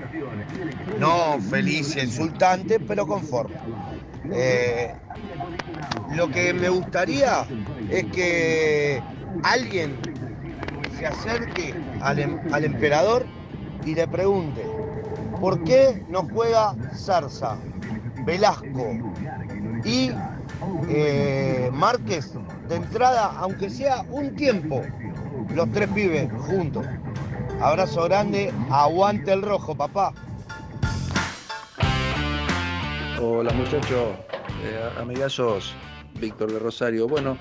No feliz y exultante, pero conforme. Eh, lo que me gustaría es que alguien se acerque al, em- al emperador y le pregunte, ¿por qué no juega Zarza, Velasco y eh, Márquez de entrada, aunque sea un tiempo, los tres pibes juntos. Abrazo grande, aguante el rojo, papá. Hola muchachos, eh, amigazos, Víctor de Rosario. Bueno,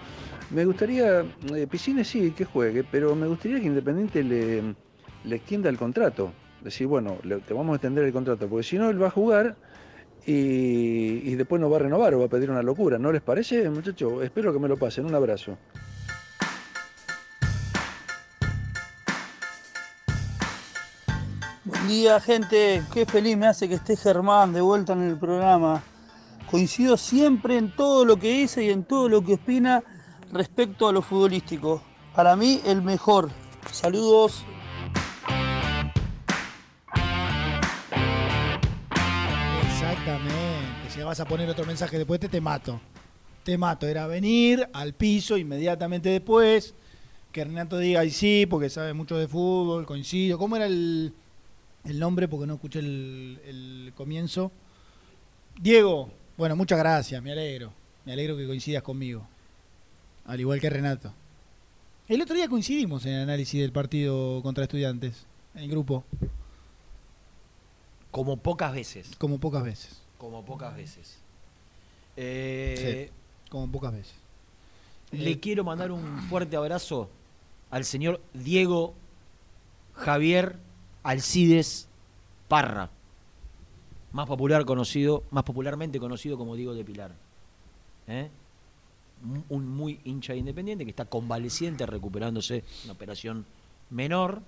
me gustaría, eh, Piscine sí, que juegue, pero me gustaría que Independiente le, extienda el contrato. Decir, bueno, le- te vamos a extender el contrato, porque si no, él va a jugar y, y después no va a renovar o va a pedir una locura. ¿No les parece, muchachos? Espero que me lo pasen. Un abrazo. Buen día, gente. Qué feliz me hace que esté Germán de vuelta en el programa. Coincido siempre en todo lo que dice y en todo lo que opina respecto a lo futbolístico. Para mí, el mejor. Saludos. Exactamente. Si vas a poner otro mensaje después, te, te mato. Te mato. Era venir al piso inmediatamente después. Que Renato diga, y sí, porque sabe mucho de fútbol, coincido. ¿Cómo era el, el nombre? Porque no escuché el, el comienzo. Diego, bueno, muchas gracias, me alegro. Me alegro que coincidas conmigo. Al igual que Renato. El otro día coincidimos en el análisis del partido contra estudiantes, en grupo, Como pocas veces. como pocas veces. Como pocas veces. Eh, Como pocas veces. Le Eh, quiero mandar un fuerte abrazo al señor Diego Javier Alcides Parra, más popular conocido, más popularmente conocido como Diego de Pilar. ¿Eh? Un- muy hincha de independiente que está convaleciente, recuperándose una operación menor.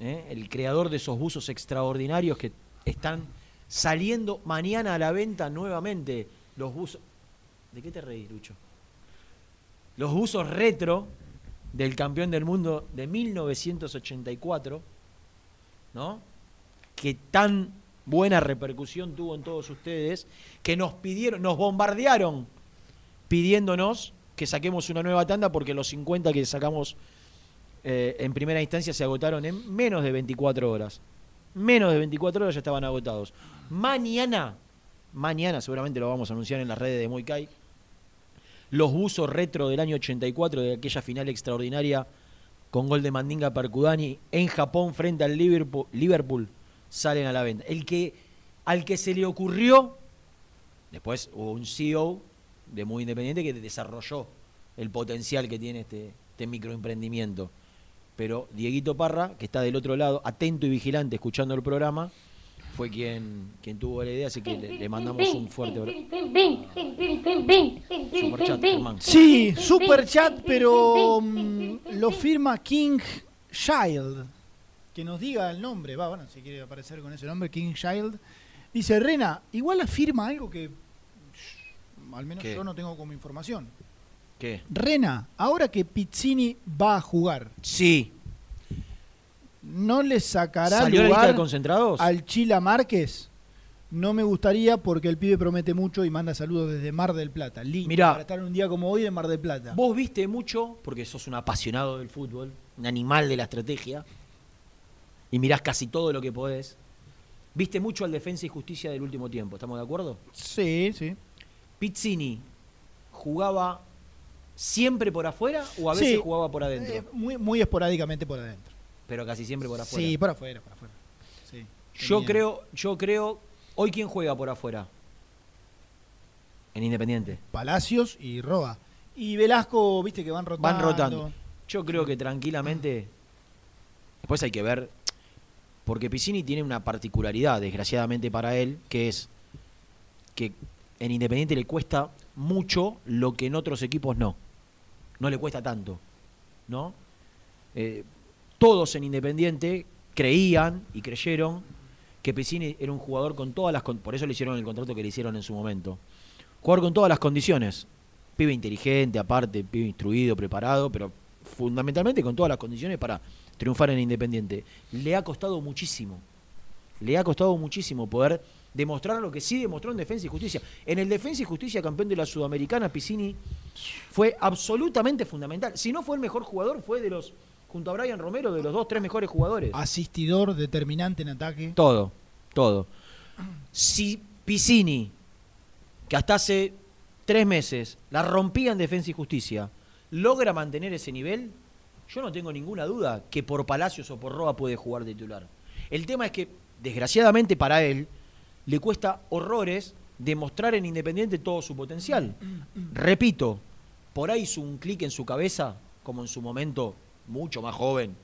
¿eh? El creador de esos buzos extraordinarios que están saliendo mañana a la venta nuevamente. Los buzos. ¿De qué te reís, Lucho? Los buzos retro del campeón del mundo de 1984, ¿no? Que tan buena repercusión tuvo en todos ustedes, que nos pidieron, nos bombardearon pidiéndonos que saquemos una nueva tanda porque los 50 que sacamos eh, en primera instancia se agotaron en menos de 24 horas. Menos de 24 horas ya estaban agotados. Mañana, mañana seguramente lo vamos a anunciar en las redes de Moikai, los buzos retro del año 84 de aquella final extraordinaria con gol de Mandinga Percudani en Japón frente al Liverpool salen a la venta. El que al que se le ocurrió después hubo un CEO de muy independiente que desarrolló el potencial que tiene este, este microemprendimiento. Pero Dieguito Parra, que está del otro lado, atento y vigilante, escuchando el programa, fue quien, quien tuvo la idea, así que le, mandamos un fuerte. Superchat. Sí, pero mm, lo firma King Child. Que nos diga el nombre, va, bueno, si quiere aparecer con ese nombre, King Child. Dice, Rena, igual afirma algo que shh, al menos ¿Qué? yo no tengo como información. ¿Qué? Rena, ahora que Pizzini va a jugar, Sí. ¿no le sacará ¿Salió la lista de lugar concentrados? al Chila Márquez? No me gustaría porque el pibe promete mucho y manda saludos desde Mar del Plata. Lindo Mirá. para estar un día como hoy en Mar del Plata. Vos viste mucho, porque sos un apasionado del fútbol, un animal de la estrategia, y mirás casi todo lo que podés. Viste mucho al Defensa y Justicia del último tiempo, ¿estamos de acuerdo? Sí, sí. Pizzini jugaba siempre por afuera o a veces Sí. jugaba por adentro, Eh, muy, muy esporádicamente por adentro. pero casi siempre por afuera. Sí, por afuera, por afuera. Sí. Yo creo, yo creo, hoy quién juega por afuera en Independiente. Palacios y Roa. Y Velasco, viste que van rotando. Van rotando. Yo creo que tranquilamente. Después hay que ver. Porque Piscini tiene una particularidad, desgraciadamente para él, que es que en Independiente le cuesta mucho lo que en otros equipos no. No le cuesta tanto. ¿No? Eh, todos en Independiente creían y creyeron que Piscini era un jugador con todas las. Por eso le hicieron el contrato que le hicieron en su momento. Jugador con todas las condiciones. Pibe inteligente, aparte, pibe instruido, preparado, pero fundamentalmente con todas las condiciones para triunfar en Independiente. Le ha costado muchísimo. Le ha costado muchísimo poder demostrar lo que sí demostró en Defensa y Justicia. En el Defensa y Justicia, campeón de la Sudamericana, Piscini fue absolutamente fundamental. Si no fue el mejor jugador, fue de los, junto a Brian Romero, de los dos, tres mejores jugadores. Asistidor, determinante en ataque. Todo, todo. Si Piscini, que hasta hace tres meses la rompía en Defensa y Justicia, logra mantener ese nivel, yo no tengo ninguna duda que por Palacios o por Roa puede jugar titular. El tema es que, desgraciadamente para él, le cuesta horrores demostrar en Independiente todo su potencial. Repito, por ahí hizo un clic en su cabeza, como en su momento mucho más joven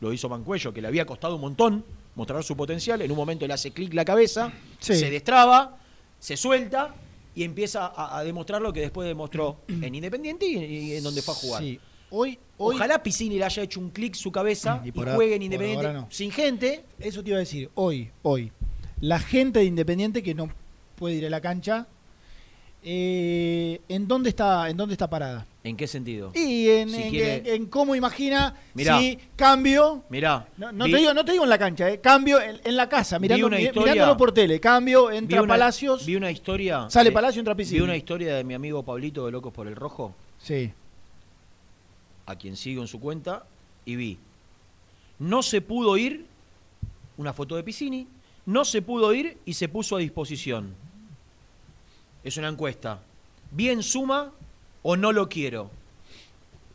lo hizo Mancuello, que le había costado un montón mostrar su potencial. En un momento le hace clic la cabeza, Sí. se destraba, se suelta y empieza a, a demostrar lo que después demostró en Independiente y, y en donde fue a jugar. Sí. Hoy, hoy Ojalá Piscini le haya hecho un clic su cabeza y, por a- juegue en por Independiente ahora no. sin gente. Eso te iba a decir, hoy, hoy, la gente de Independiente que no puede ir a la cancha, eh, ¿en dónde está, en dónde está parada? ¿En qué sentido? Y en, Si en- quiere- en- en cómo imagina Mirá. si cambio. Mirá, No, no vi- te digo, no te digo en la cancha, eh, cambio en, en la casa, mirando, una mi- historia- mirándolo por tele, cambio, vi entra una- Palacios, Vi una historia. sale de- Palacio, entra Piscini. Vi una historia de mi amigo Pablito de Locos por el Rojo. Sí. A quien sigo en su cuenta y vi. No se pudo ir, una foto de Piscini, no se pudo ir y se puso a disposición. Es una encuesta. ¿Bien suma o no lo quiero?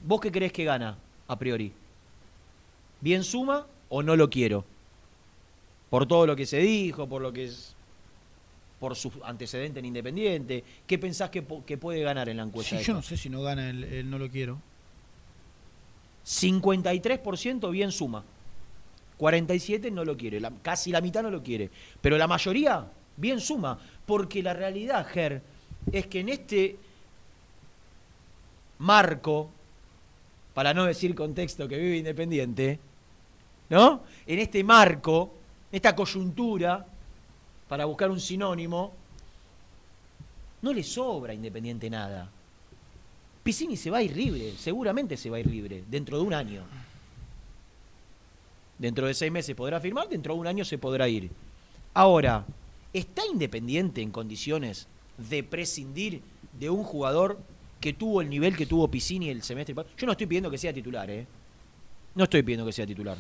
¿Vos qué crees que gana a priori? ¿Bien suma o no lo quiero? Por todo lo que se dijo, por lo que es por su antecedente en Independiente, ¿qué pensás que, que puede ganar en la encuesta? Sí, yo no sé si no gana el, el no lo quiero. 53% bien suma. 47 no lo quiere, casi la mitad no lo quiere. Pero la mayoría bien suma. Porque la realidad, Ger, es que en este marco, para no decir contexto que vive Independiente, ¿no? En este marco, esta coyuntura, para buscar un sinónimo, no le sobra Independiente nada. Piscini se va a ir libre, seguramente se va a ir libre, dentro de un año. Dentro de seis meses podrá firmar, dentro de un año se podrá ir. Ahora, ¿está Independiente en condiciones de prescindir de un jugador que tuvo el nivel que tuvo Piscini el semestre? pa- Yo no estoy pidiendo que sea titular, ¿eh? No estoy pidiendo que sea titular.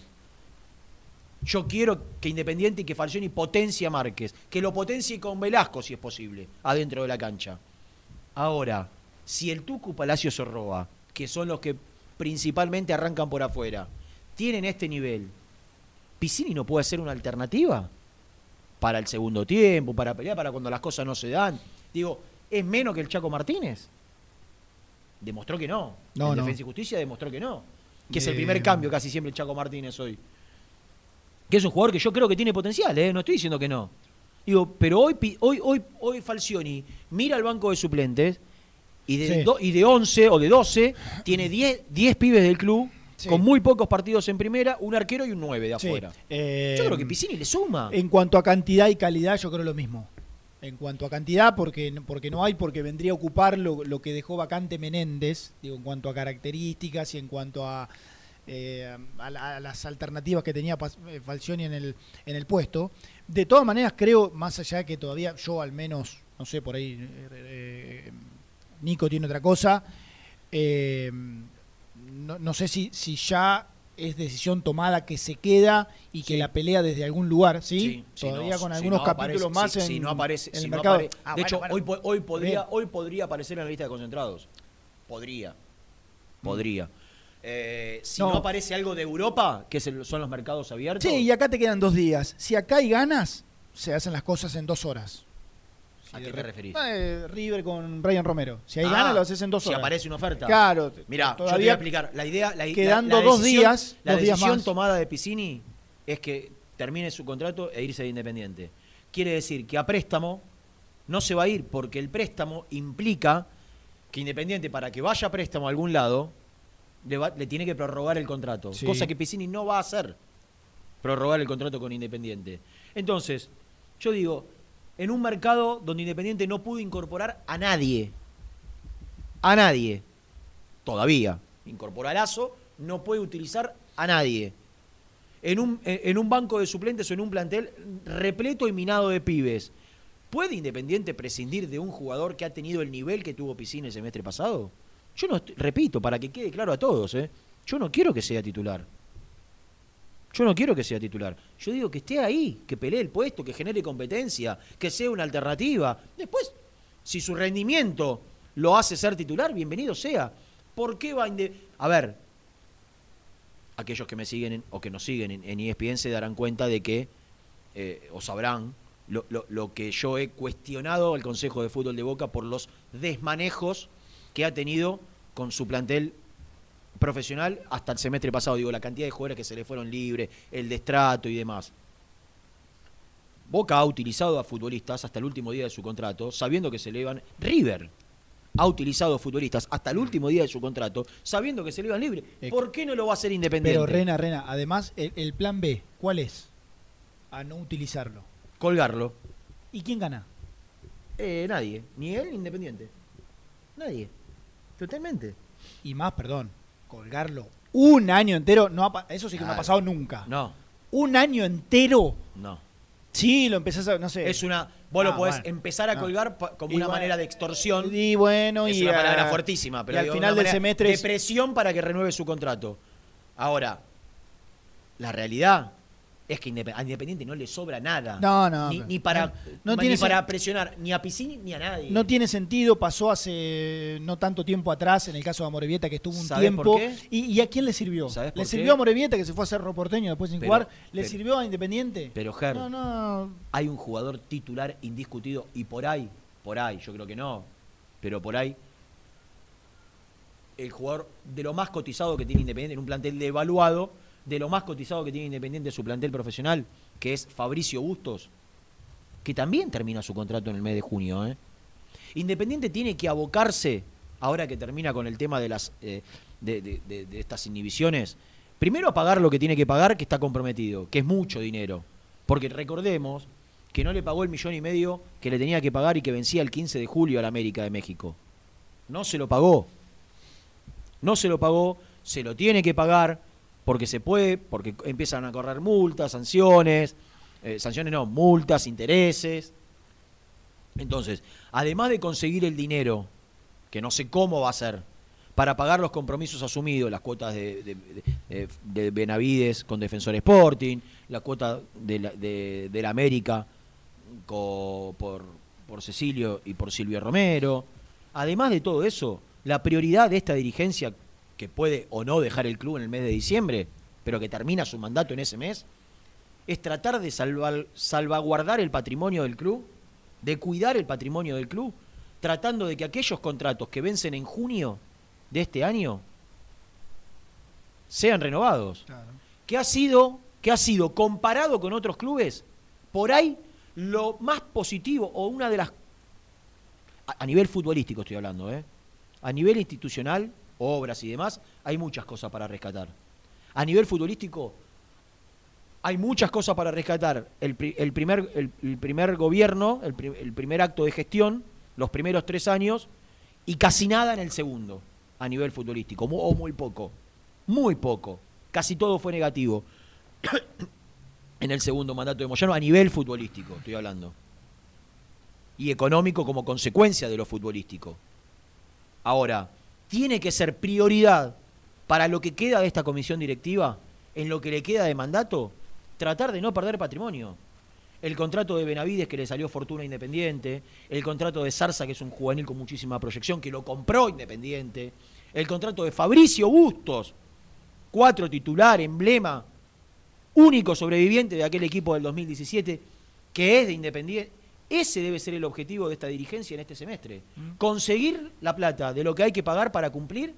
Yo quiero que Independiente y que Falcioni potencie a Márquez, que lo potencie con Velasco si es posible, adentro de la cancha. Ahora, si el Tucu Palacios o Roa, que son los que principalmente arrancan por afuera, tienen este nivel, ¿Piscini no puede ser una alternativa? Para el segundo tiempo, para pelear, para cuando las cosas no se dan. Digo, ¿es menos que el Chaco Martínez? Demostró que no. No, en no. Defensa y Justicia demostró que no. Que es el Eh, primer cambio casi siempre el Chaco Martínez hoy. Que es un jugador que yo creo que tiene potencial, ¿eh? no estoy diciendo que no. Digo, pero hoy, hoy, hoy, hoy Falcioni mira al banco de suplentes y de, Sí. do- y de 11 o de 12 tiene 10, 10 pibes del club Sí. con muy pocos partidos en primera, un arquero y un 9 de Sí. afuera. Eh, Yo creo que Piscini le suma. En cuanto a cantidad y calidad, yo creo lo mismo. En cuanto a cantidad, porque, porque no hay, porque vendría a ocupar lo, lo que dejó vacante Menéndez, digo, en cuanto a características y en cuanto a, eh, a, la- a las alternativas que tenía eh, Falcioni en el, en el puesto. De todas maneras, creo, más allá de que todavía yo al menos, no sé, por ahí eh, eh, Nico tiene otra cosa, eh, no, no sé si, si ya es decisión tomada que se queda y que la pelea desde algún lugar, ¿sí? Sí, si Todavía no- con si algunos no capítulos aparece- más si- en, si no aparece, en el si no mercado. apare- Ah, de bueno, hecho, bueno. hoy, hoy, podría, hoy podría aparecer en la lista de concentrados. Podría. Podría. Eh, si no. No. aparece algo de Europa, que son los mercados abiertos. Sí, y acá te quedan dos días. Si acá hay ganas, se hacen las cosas en dos horas. ¿A qué te referís? Eh, River con Brian Romero. Si hay Ah, ganas, lo haces en dos si horas. aparece una oferta. Claro. Mira, yo te voy a explicar. La idea, la, quedando la dos decisión- días, La dos días decisión más. tomada de Piscini es que termine su contrato e irse de Independiente. Quiere decir que a préstamo no se va a ir porque el préstamo implica que Independiente para que vaya a préstamo a algún lado le, va- le tiene que prorrogar el contrato, Sí. cosa que Piscini no va a hacer. Prorrogar el contrato con Independiente. Entonces, yo digo, en un mercado donde Independiente no pudo incorporar a nadie, a nadie, todavía, incorpora a Lazo, no puede utilizar a nadie. En un, en un banco de suplentes o en un plantel repleto y minado de pibes. ¿Puede Independiente prescindir de un jugador que ha tenido el nivel que tuvo Piscina el semestre pasado? Yo no, repito, para que quede claro a todos, ¿eh? yo no quiero que sea titular. Yo no quiero que sea titular. Yo digo que esté ahí, que pelee el puesto, que genere competencia, que sea una alternativa. Después, si su rendimiento lo hace ser titular, bienvenido sea. ¿Por qué va Inde- A ver, aquellos que me siguen en- o que nos siguen en, en ESPN se darán cuenta de que, eh, o sabrán, lo, lo- lo que yo he cuestionado al Consejo de Fútbol de Boca por los desmanejos que ha tenido con su plantel profesional hasta el semestre pasado. Digo, la cantidad de jugadores que se le fueron libres, el destrato y demás. Boca ha utilizado a futbolistas hasta el último día de su contrato, sabiendo que se le iban. River ha utilizado futbolistas hasta el último día de su contrato, sabiendo que se le iban libres. ¿Por qué no lo va a hacer independiente? Pero Rena, Rena, además, el, el plan B, ¿cuál es? A no utilizarlo. Colgarlo. ¿Y quién gana? Eh, nadie. Ni él ni Independiente. Nadie. Totalmente. Y más, perdón, colgarlo un año entero, no ha eso sí que no ha pasado nunca. No, Un año entero. no. Sí, lo empezás a, no sé. Es una. Vos Ah, lo podés bueno. empezar a colgar como Y una bueno, manera de extorsión. Y bueno, es y una a- palabra fuertísima, pero y al digo, final del semestre de es- presión para que renueve su contrato. Ahora, la realidad es que a Independiente no le sobra nada. No, no, Ni, para, no ni tiene para presionar ni a Piscini ni a nadie. No tiene sentido, pasó hace no tanto tiempo atrás, en el caso de Amorebieta, que estuvo un ¿Sabés tiempo. por qué? ¿Y, y a quién le sirvió? ¿Sabés ¿Le por sirvió qué? a Amorebieta, que se fue a Cerro Porteño después sin Pero- jugar? ¿Le pero- sirvió a Independiente? Pero Ger, No, no. hay un jugador titular indiscutido y por ahí, por ahí, yo creo que no, pero por ahí, el jugador de lo más cotizado que tiene Independiente en un plantel devaluado, de lo más cotizado que tiene Independiente en su plantel profesional, que es Fabricio Bustos, que también termina su contrato en el mes de junio. ¿eh? Independiente tiene que abocarse, ahora que termina con el tema de, las, eh, de- de estas inhibiciones, primero a pagar lo que tiene que pagar, que está comprometido, que es mucho dinero. Porque recordemos que no le pagó el millón y medio que le tenía que pagar y que vencía el 15 de julio a la América de México. No se lo pagó. No se lo pagó, se lo tiene que pagar porque se puede, porque empiezan a correr multas, sanciones, eh, sanciones no, multas, intereses. Entonces, además de conseguir el dinero, que no sé cómo va a ser, para pagar los compromisos asumidos, las cuotas de, de- de- de Benavides con Defensor Sporting, la cuota de la, de, la América por, por Cecilio y por Silvio Romero. Además de todo eso, la prioridad de esta dirigencia, que puede o no dejar el club en el mes de diciembre, pero que termina su mandato en ese mes, es tratar de salvar- salvaguardar el patrimonio del club, de cuidar el patrimonio del club, tratando de que aquellos contratos que vencen en junio de este año sean renovados. Que ha sido, que ha sido comparado con otros clubes, por ahí lo más positivo o una de las a, a nivel futbolístico estoy hablando, ¿eh? A nivel institucional, obras y demás, hay muchas cosas para rescatar. A nivel futbolístico, hay muchas cosas para rescatar. El, el primer, el, primer gobierno, el, el primer acto de gestión, los primeros tres años, y casi nada en el segundo, a nivel futbolístico, o muy poco. Muy poco. Casi todo fue negativo. en el segundo mandato de Moyano, a nivel futbolístico, estoy hablando. Y económico como consecuencia de lo futbolístico. Ahora, tiene que ser prioridad para lo que queda de esta comisión directiva, en lo que le queda de mandato, tratar de no perder patrimonio. El contrato de Benavides que le salió fortuna Independiente, el contrato de Zarza que es un juvenil con muchísima proyección que lo compró Independiente, el contrato de Fabricio Bustos, cuatro titular, emblema, único sobreviviente de aquel equipo del 2017 que es de Independiente. Ese debe ser el objetivo de esta dirigencia en este semestre. Conseguir la plata de lo que hay que pagar para cumplir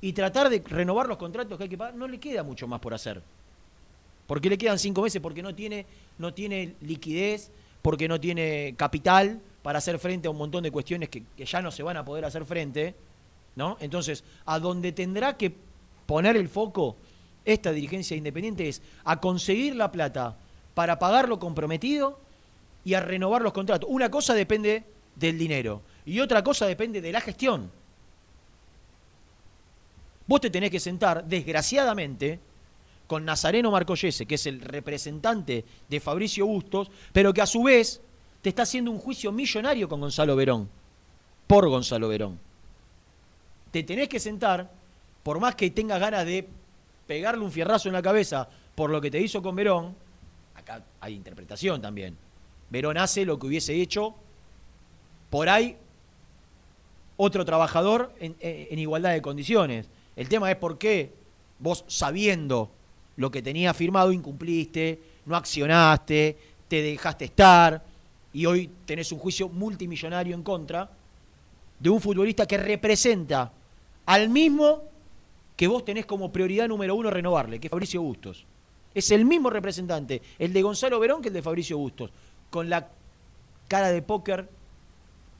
y tratar de renovar los contratos que hay que pagar. No le queda mucho más por hacer. Porque le quedan cinco meses, porque no tiene, no tiene liquidez, porque no tiene capital para hacer frente a un montón de cuestiones que, que ya no se van a poder hacer frente. ¿no? Entonces, a donde tendrá que poner el foco esta dirigencia independiente es a conseguir la plata para pagar lo comprometido y a renovar los contratos. Una cosa depende del dinero y otra cosa depende de la gestión. Vos te tenés que sentar, desgraciadamente, con Nazareno Marcollese, que es el representante de Fabricio Bustos, pero que a su vez te está haciendo un juicio millonario con Gonzalo Verón, por Gonzalo Verón. Te tenés que sentar, por más que tengas ganas de pegarle un fierrazo en la cabeza por lo que te hizo con Verón, acá hay interpretación también. Verón hace lo que hubiese hecho por ahí otro trabajador en, igualdad de condiciones. El tema es por qué vos sabiendo lo que tenías firmado incumpliste, no accionaste, te dejaste estar y hoy tenés un juicio multimillonario en contra de un futbolista que representa al mismo que vos tenés como prioridad número uno renovarle, que es Fabricio Bustos. Es el mismo representante, el de Gonzalo Verón que el de Fabricio Bustos, con la cara de póker,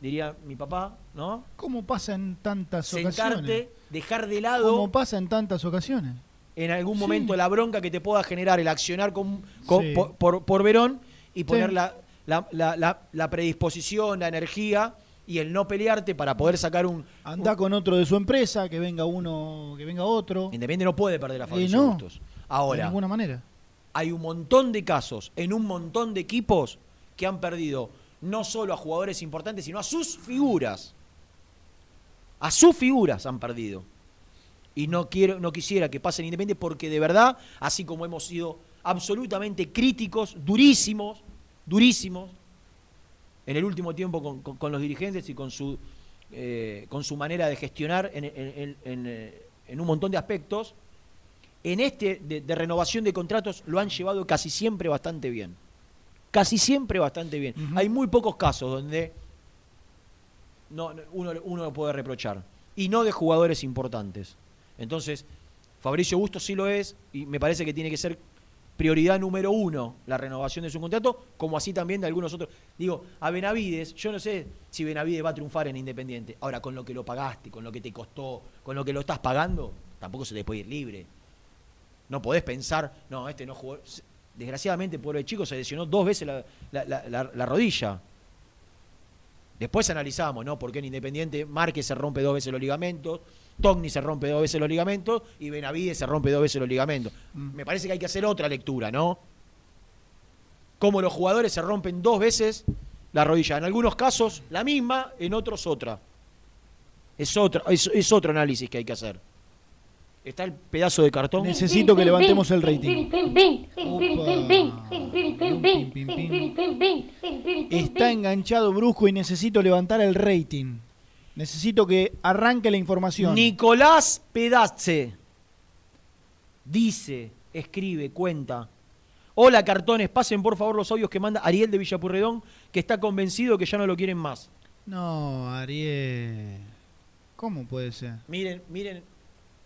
diría mi papá, ¿no? ¿Cómo pasa en tantas Sentarte, ocasiones? dejar de lado ¿Cómo pasa en tantas ocasiones? en algún Sí. momento la bronca que te pueda generar el accionar con, con- Sí. por, por- por Verón y poner Sí. la, la- la- la- la predisposición, la energía y el no pelearte para poder sacar un... Anda con otro de su empresa, que venga uno, que venga otro. Independiente no puede perder a Fabricio no, Bustos. Ahora, de ninguna manera. hay un montón de casos en un montón de equipos que han perdido no solo a jugadores importantes, sino a sus figuras. A sus figuras han perdido. Y no quiero, no quisiera que pasen Independiente porque de verdad, así como hemos sido absolutamente críticos, durísimos, durísimos, en el último tiempo con, con- los dirigentes y con su, eh, con su manera de gestionar en, en- eh, un montón de aspectos, en este de renovación de contratos lo han llevado casi siempre bastante bien. Casi siempre bastante bien. Hay muy pocos casos donde no, no, uno, uno lo puede reprochar. Y no de jugadores importantes. Entonces, Fabricio Bustos sí lo es y me parece que tiene que ser prioridad número uno la renovación de su contrato, como así también de algunos otros. Digo, a Benavides, yo no sé si Benavides va a triunfar en Independiente. Ahora, con lo que lo pagaste, con lo que te costó, con lo que lo estás pagando, tampoco se te puede ir libre. No podés pensar, no, este no jugó. Desgraciadamente, pobre chico, se lesionó dos veces la, la- la- la- la rodilla. Después analizamos, ¿no? Por qué en Independiente Márquez se rompe dos veces los ligamentos, Togni se rompe dos veces los ligamentos y Benavides se rompe dos veces los ligamentos. Me parece que hay que hacer otra lectura, ¿no? Cómo los jugadores se rompen dos veces la rodilla. En algunos casos la misma, en otros otra. Es, otra, es, es otro análisis que hay que hacer. Está el pedazo de cartón. Necesito que levantemos el rating. Está enganchado Brusco y necesito levantar el rating. Necesito que arranque la información. Nicolás Pedazze dice, escribe, cuenta. Hola cartones, pasen por favor los audios que manda Ariel de Villapurredón, que está convencido que ya no lo quieren más. No, Ariel. ¿Cómo puede ser? Miren, miren,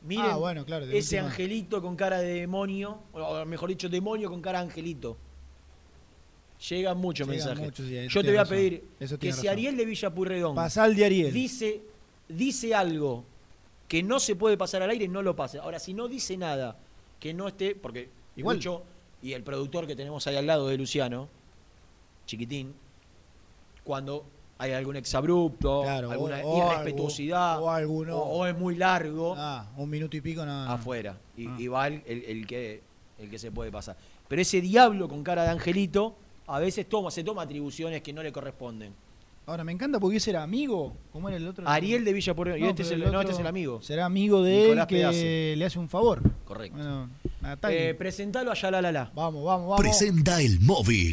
miren Ah, bueno, claro, ese última. angelito con cara de demonio, o mejor dicho, demonio con cara de angelito. Llegan muchos Llegan mensajes. muchos, sí, Yo te voy a pedir Eso que si razón. Ariel de de Ariel. dice, dice algo que no se puede pasar al aire, no lo pase. Ahora, si no dice nada que no esté, porque Igual. Lucho y el productor que tenemos ahí al lado de Luciano, chiquitín, cuando hay algún exabrupto, Claro, alguna o- o irrespetuosidad, algo- o alguno- o- o es muy largo, Ah, un minuto y pico, nada. afuera. Y, Ah. y va el, el- el que, el que se puede pasar. Pero ese diablo con cara de angelito, a veces toma, se toma atribuciones que no le corresponden. Ahora, me encanta porque ese era amigo. ¿Cómo era el otro? Ariel de Villa Puerto- y este es el- no, este es el amigo. Será amigo de Nicolás él que le hace un favor. Correcto. Bueno. Eh, presentalo allá, la, la, la. vamos, vamos, vamos. Presenta el móvil.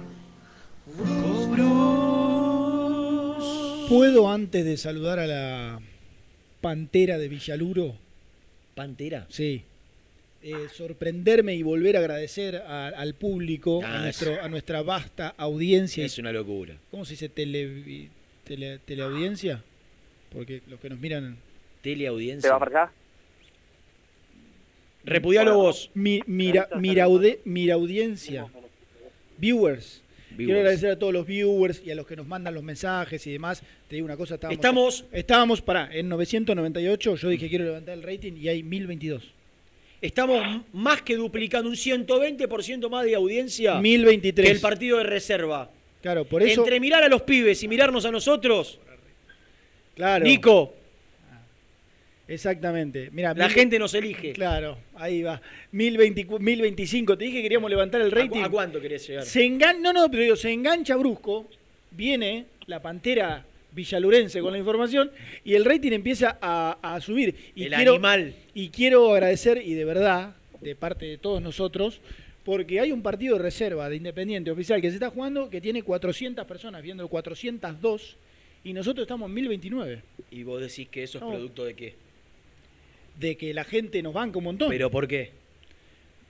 ¿Puedo antes de saludar a la pantera de Villaluro? ¿Pantera? Sí. Eh, sorprenderme y volver a agradecer a- al público, a, nuestro, a nuestra vasta audiencia. Es una locura. ¿Cómo se dice? Tele, tele- teleaudiencia? Porque los que nos miran... Teleaudiencia. ¿Te va para allá? Repudialo vos. Mi, mira, miraude- miraudiencia. Viewers. Quiero agradecer a todos los viewers y a los que nos mandan los mensajes y demás. Te digo una cosa, estábamos... Estamos- Estábamos, pará, en 998, yo dije quiero levantar el rating y hay 1022. Estamos más que duplicando un 120% más de audiencia 1023. que el partido de reserva. Claro, por eso... Entre mirar a los pibes y mirarnos a nosotros, Claro. Nico, Exactamente. Mira, la mil- gente nos elige. Claro, ahí va. 1024 1025. Te dije que queríamos levantar el ¿A, cu- rating. a cuánto querés llegar? Se engancha, no, no, pero digo, se engancha brusco, viene la pantera villalurense con la información y el rating empieza a, a subir. Y El quiero, animal. Y quiero agradecer, y de verdad, de parte de todos nosotros, porque hay un partido de reserva de Independiente oficial que se está jugando que tiene 400 personas, viendo 402, y nosotros estamos en 1029. Y vos decís que eso es No. producto de qué. De que la gente nos banca un montón. ¿Pero por qué?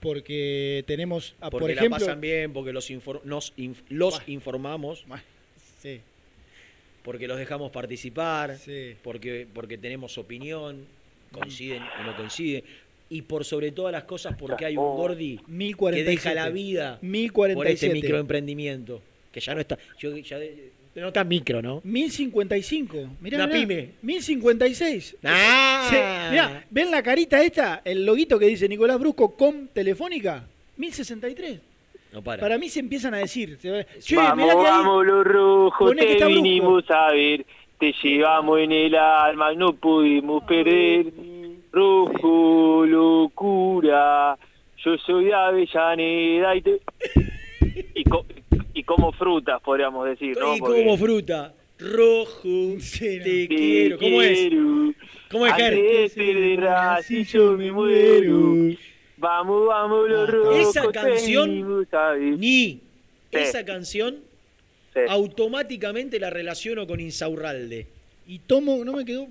porque tenemos, Porque por ejemplo, la pasan bien, porque los, infor- nos inf- los informamos, sí. porque los dejamos participar, Sí. porque, porque tenemos opinión, coinciden o no coinciden, y por sobre todas las cosas porque hay un Gordi que 1047. deja la vida por 1047. este microemprendimiento, que ya no está, yo, ya de- no está micro, ¿no? 1055. Mirá, Una mirá, pyme. 1056. Ah. Se- mirá, ¿ven la carita esta? El loguito que dice Nicolás Brusco con Telefónica. 1063. No para. Para mí se empiezan a decir. se va- Che, vamos, mirá que ahí- vamos los rojos, que te Brusco. vinimos a ver, te llevamos en el alma, no pudimos perder. Rojo, locura, yo soy de Avellaneda y te... Y, co- y como frutas, podríamos decir, ¿no? y Porque- como fruta, rojo, te Te quiero. ¿Cómo es? ¿Cómo es, Ger? Si yo me muero. Vamos, vamos los rojos, Esa canción, ni Sí. esa canción, Sí. automáticamente la relaciono con Insaurralde. Y tomo, no me quedó.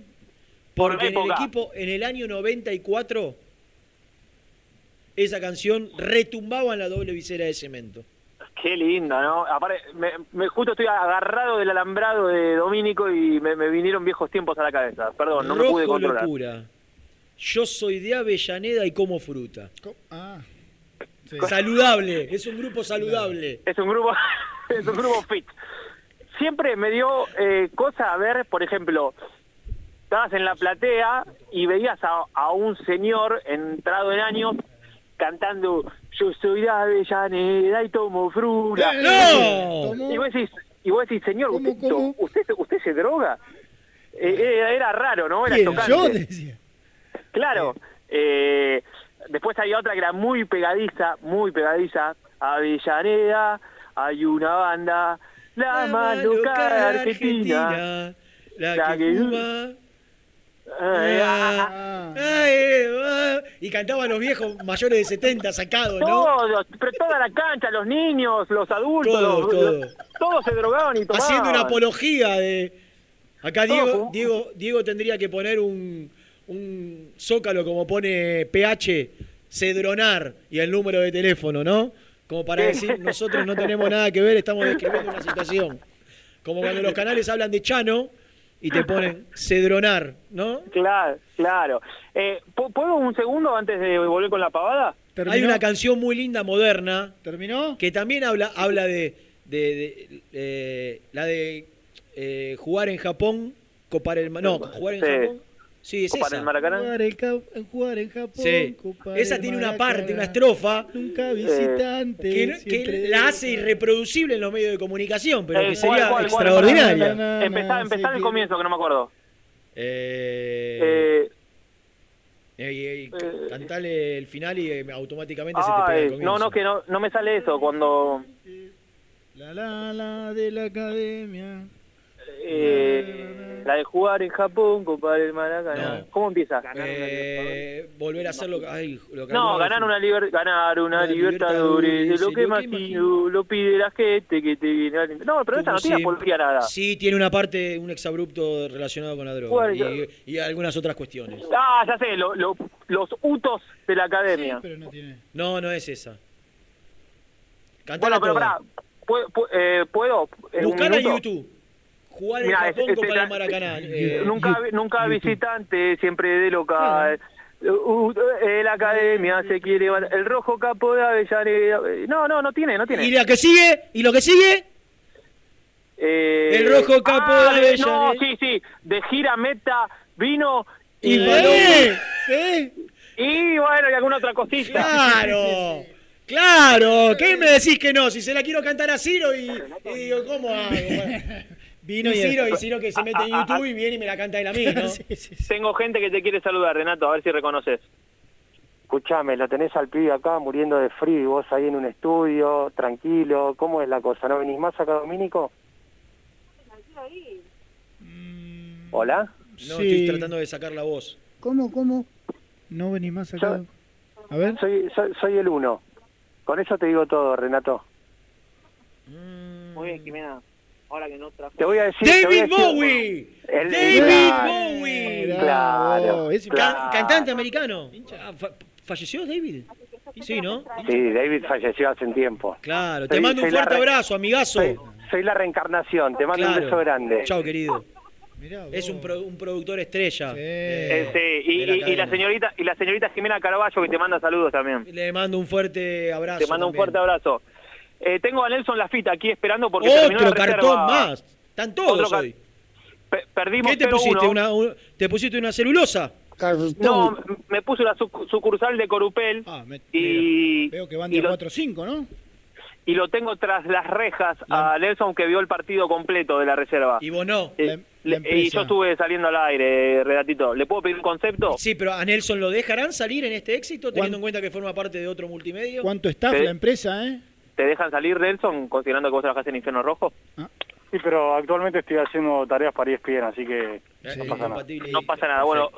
Porque en el equipo, en el año 94, esa canción retumbaba en la doble visera de cemento. Qué linda, ¿no? Aparte, me, me- justo estoy agarrado del alambrado de Domínico y me, me vinieron viejos tiempos a la cabeza. Perdón, no me pude controlar. locura. Yo soy de Avellaneda y como fruta. Ah. Saludable, es un grupo saludable. Es un grupo, es un grupo fit. Siempre me dio eh, cosa ver, por ejemplo, estabas en la platea y veías a, a un señor entrado en años cantando Yo soy de Avellaneda y tomo fruta. ¡No! Y vos decís, y vos decís señor, usted, usted, usted se droga. Eh, era, raro, ¿no? Era chocante. Yo decía. Claro. Eh, después había otra que era muy pegadiza, muy pegadiza. Avellaneda, hay una banda, la, más loca de Argentina. la, la que que- fuma. Eh, Ah, ay, ah, y cantaban los viejos mayores de 70 sacados, ¿no? Todos, pero toda la cancha, los niños, los adultos, Todos, los- todos. los- todos se drogaban y tomaban. Haciendo una apología de. Acá Diego, Diego, Diego tendría que poner un, un zócalo como pone PH, cedronar y el número de teléfono, ¿no? Como para decir, nosotros no tenemos nada que ver, estamos describiendo una situación. Como cuando los canales hablan de Chano y te ponen cedronar, ¿no? Claro, claro. Eh, ¿pu- ¿Puedo un segundo antes de volver con la pavada? Hay una canción muy linda, moderna. ¿Terminó? Que también habla, habla de, de- de, eh, la de eh, jugar en Japón, copar el... No, jugar en Sí. Japón. Sí, es esa. Maracaná. Jugar, el jugar en Japón. Sí. Esa tiene una parte, una estrofa Nunca visitante. que, no- que siempre la hace irreproducible en los medios de comunicación, pero Eh, que ¿cuál, sería cuál, cuál? extraordinaria. Empezá, empezá el comienzo, que no me acuerdo. Eh, Eh, eh, eh, cantale el final y eh, automáticamente se te pega el comienzo. no, no, que no, no me sale eso cuando... La la la de la academia. Eh, la de jugar en Japón, copar el Maracaná. No. ¿Cómo empieza? Eh, volver a hacer lo que... Ay, lo que No, ganar una, liber- ganar una Libertadores, lo que más lo pide la gente que te viene No, pero esa Como no tiene apología nada. Sí, tiene una parte, un exabrupto relacionado con la droga y, y algunas otras cuestiones. Ah, ya sé, lo- lo- los utos de la academia. Pero no tiene. No, no es esa. Cantala Bueno, pero pará, ¿puedo? pu- eh, ¿puedo eh, Buscala en? YouTube. Jugar Mirá, en Japón es- con es- para el Maracaná. eh, nunca nunca visitante, siempre de local. Uh, eh, la academia se quiere el rojo capo de Avellaneda. Eh, No, no, no tiene, no tiene. ¿Y lo que sigue? ¿Y lo que sigue? Eh, El rojo capo ah, de de- Avellaneda. No, sí, sí, de gira meta, vino y... ¿Y ¿Eh? ¿Eh? Y bueno, y alguna otra cosita. ¡Claro! ¡Claro! ¿Qué me decís que no? Si se la quiero cantar a Ciro y, y digo, ¿cómo hago? Vino y Ciro, y Ciro que se mete en YouTube y viene y me la canta él a mí, ¿no? Tengo gente que te quiere saludar, Renato, a ver si reconoces. Escuchame, lo tenés al pibe acá muriendo de frío y vos ahí en un estudio, tranquilo. ¿Cómo es la cosa? ¿No venís más acá, Domínico? ¿Hola? No, Sí. estoy tratando de sacar la voz. ¿Cómo, cómo? No venís más acá. A ver. Soy, soy, soy el uno. Con eso te digo todo, Renato. Muy bien, Jimena. Ahora que no trajo... Te voy a decir... ¡David Bowie! El- ¡David Claro, Bowie! Claro, Es claro. can- cantante americano. Ah, fa- ¿Falleció David? Sí, ¿no? Sí, David falleció hace un tiempo. Claro, te Soy- mando un fuerte re- abrazo, amigazo. Soy, soy la reencarnación, te mando un beso grande. Chao, querido. Es un, pro- un productor estrella. Eh, sí, y, de la y- y la señorita y la señorita Jimena Carballo que te manda saludos también. Le mando un fuerte abrazo. Te mando un fuerte abrazo. Eh, tengo a Nelson Lafita aquí esperando porque terminó Otro la reserva. cartón más. Están todos hoy. Pe- perdimos ¿Qué te 0-1. pusiste? Una, un- ¿Te pusiste una celulosa? No, me puse una suc- sucursal de Corupel y, Veo que van de lo, 4 5, ¿no? y lo tengo tras las rejas a Nelson que vio el partido completo de la reserva. Y vos no. Eh, y yo estuve saliendo al aire, Redatito. ¿Le puedo pedir un concepto? Sí, pero a Nelson lo dejarán salir en este éxito, teniendo en cuenta que forma parte de otro multimedio. ¿Cuánto está Sí. la empresa, eh? ¿Te dejan salir, Nelson, considerando que vos trabajás en Infierno Rojo? Sí, pero actualmente estoy haciendo tareas para ESPN, así que no pasa nada. No pasa nada. Bueno,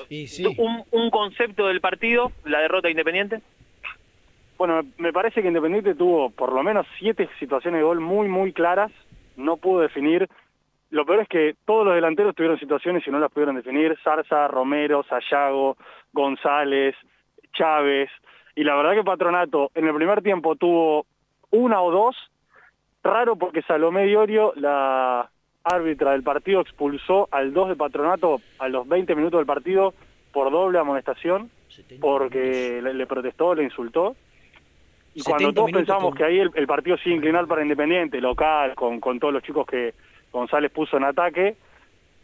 un, un concepto del partido, la derrota de Independiente. Bueno, me parece que Independiente tuvo por lo menos siete situaciones de gol muy, muy claras. No pudo definir. Lo peor es que todos los delanteros tuvieron situaciones y no las pudieron definir. Zarza, Romero, Sayago, González, Chávez. Y la verdad que Patronato en el primer tiempo tuvo una o dos. Raro porque Salomé Diorio, la árbitra del partido, expulsó al 2 de Patronato a los 20 minutos del partido por doble amonestación porque le, le protestó, le insultó. Y 70 cuando todos pensamos con- que ahí el, el partido sigue inclinar para Independiente, local, con, con todos los chicos que González puso en ataque,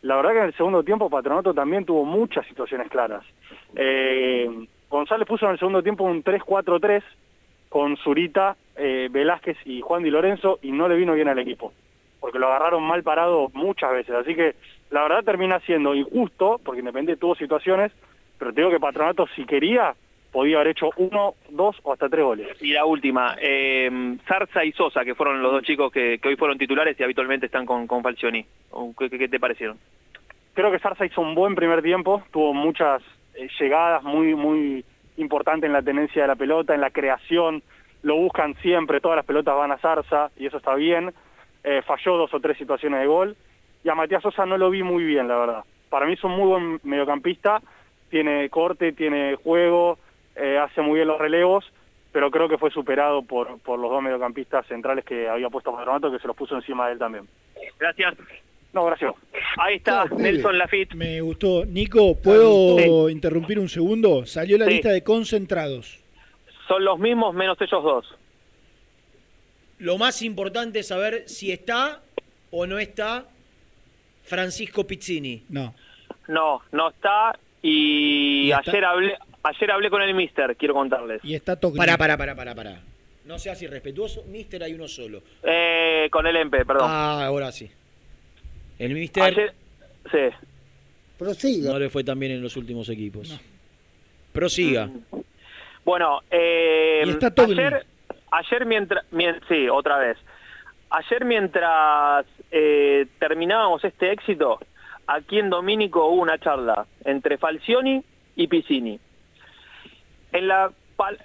la verdad que en el segundo tiempo Patronato también tuvo muchas situaciones claras. Eh, González puso en el segundo tiempo un 3-4-3 con Zurita, eh, Velázquez y Juan Di Lorenzo y no le vino bien al equipo, porque lo agarraron mal parado muchas veces. Así que la verdad termina siendo injusto, porque Independiente tuvo situaciones, pero te digo que Patronato si quería podía haber hecho uno, dos o hasta tres goles. Y la última, eh, Zarza y Sosa, que fueron los dos chicos que, que hoy fueron titulares y habitualmente están con, con Falcioni. ¿Qué, qué- qué te parecieron? Creo que Zarza hizo un buen primer tiempo, tuvo muchas eh, llegadas muy muy importantes en la tenencia de la pelota, en la creación, lo buscan siempre, todas las pelotas van a Zarza y eso está bien. Eh, falló dos o tres situaciones de gol y a Matías Sosa no lo vi muy bien, la verdad. Para mí es un muy buen mediocampista, tiene corte, tiene juego, eh, hace muy bien los relevos, pero creo que fue superado por, por los dos mediocampistas centrales que había puesto Patronato, que se los puso encima de él también. Gracias. No, gracias. Ahí está Nelson Lafitte. Me gustó. Nico, ¿puedo interrumpir un segundo? Salió la Sí. lista de concentrados. Son los mismos menos ellos dos. Lo más importante es saber si está o no está Francisco Pizzini. No. No, no está y, Y está- ayer hablé ayer hablé con el mister, quiero contarles. Y está Tocni. Pará, pará, pará, pará, pará. No seas irrespetuoso, Mister hay uno solo. Eh, con el EMPE, perdón. Ah, ahora sí. El Mister Ayer, sí. Prosiga. no le fue tan bien en los últimos equipos. Prosiga. Mm. Bueno, eh, Y está Togni. ayer, ayer mientras, mien- sí, otra vez. Ayer mientras eh, terminábamos este éxito, aquí en Domínico hubo una charla entre Falcioni y Piscini, en la,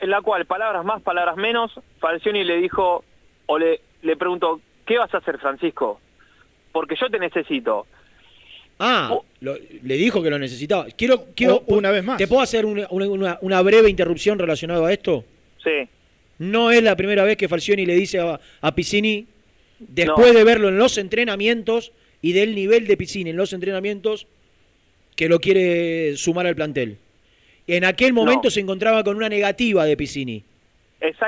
en la cual, palabras más, palabras menos, Falcioni le dijo, o le, le preguntó, ¿qué vas a hacer, Francisco? Porque yo te necesito. Ah, lo- le dijo que lo necesitaba. Quiero, quiero O una vez más. ¿Te puedo hacer una, una- una- una breve interrupción relacionada a esto? Sí. No es la primera vez que Falcioni le dice a, a Piccini, después No. de verlo en los entrenamientos y del nivel de Piccini en los entrenamientos, que lo quiere sumar al plantel. En aquel momento No. se encontraba con una negativa de Piccini,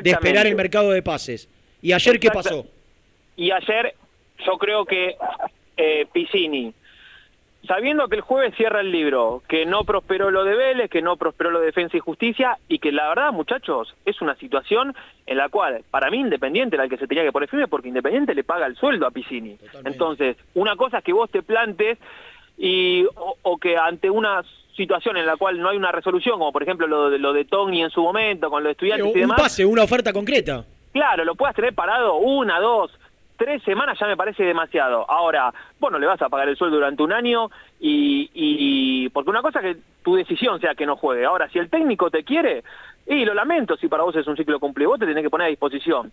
de esperar el mercado de pases. ¿Y ayer qué pasó? Y ayer yo creo que eh, Piscini sabiendo que el jueves cierra el libro, que no prosperó lo de Vélez, que no prosperó lo de Defensa y Justicia, y que la verdad, muchachos, es una situación en la cual, para mí, Independiente era el que se tenía que poner firme, porque Independiente le paga el sueldo a Piscini. Entonces, una cosa es que vos te plantes y o, o que ante una situación en la cual no hay una resolución, como por ejemplo lo de, lo de Tony en su momento, con los estudiantes y un demás, pase, una oferta concreta. Claro, lo puedas tener parado una, dos, tres semanas ya me parece demasiado. Ahora, vos no le vas a pagar el sueldo durante un año y, porque una cosa es que tu decisión sea que no juegue. Ahora, si el técnico te quiere, y lo lamento si para vos es un ciclo cumplido, vos te tenés que poner a disposición.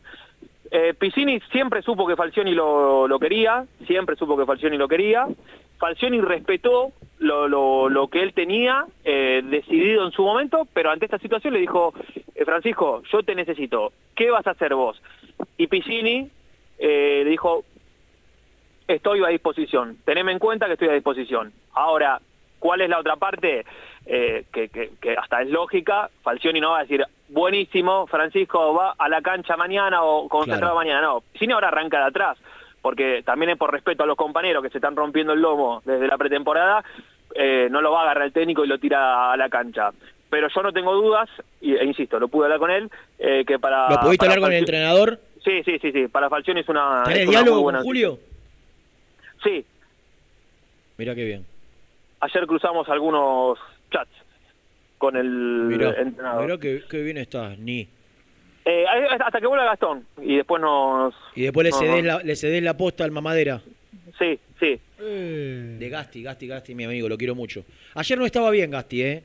Eh, Piscini siempre supo que Falcioni lo, quería, siempre supo que Falcioni lo quería. Falcioni respetó lo, lo, lo que él tenía eh, decidido en su momento, pero ante esta situación le dijo, eh, Francisco, yo te necesito, ¿qué vas a hacer vos? Y Piscini eh, le dijo, estoy a disposición, teneme en cuenta que estoy a disposición. Ahora, ¿cuál es la otra parte? Eh, que, que, que hasta es lógica, Falcioni no va a decir, buenísimo, Francisco va a la cancha mañana o concentrado Claro. mañana, no. Piscini ahora arranca de atrás, porque también es por respeto a los compañeros que se están rompiendo el lomo desde la pretemporada, eh, no lo va a agarrar el técnico y lo tira a la cancha. Pero yo no tengo dudas, e insisto, lo pude hablar con él, eh, que para... ¿Lo pudiste para hablar con el entrenador? Sí, sí, sí, sí, para Falcioni es una... ¿Tenés es una muy diálogo buena con Julio? Sí, Mirá qué bien. ayer cruzamos algunos chats con el Mirá, entrenador. mirá qué, qué bien estás, ni. Eh, hasta que vuelva Gastón y después nos... Y después le no, cedés, no. la, le cedés la posta al mamadera. Sí, sí. De Gasti, Gasti, Gasti, mi amigo, lo quiero mucho. Ayer no estaba bien Gasti, ¿eh?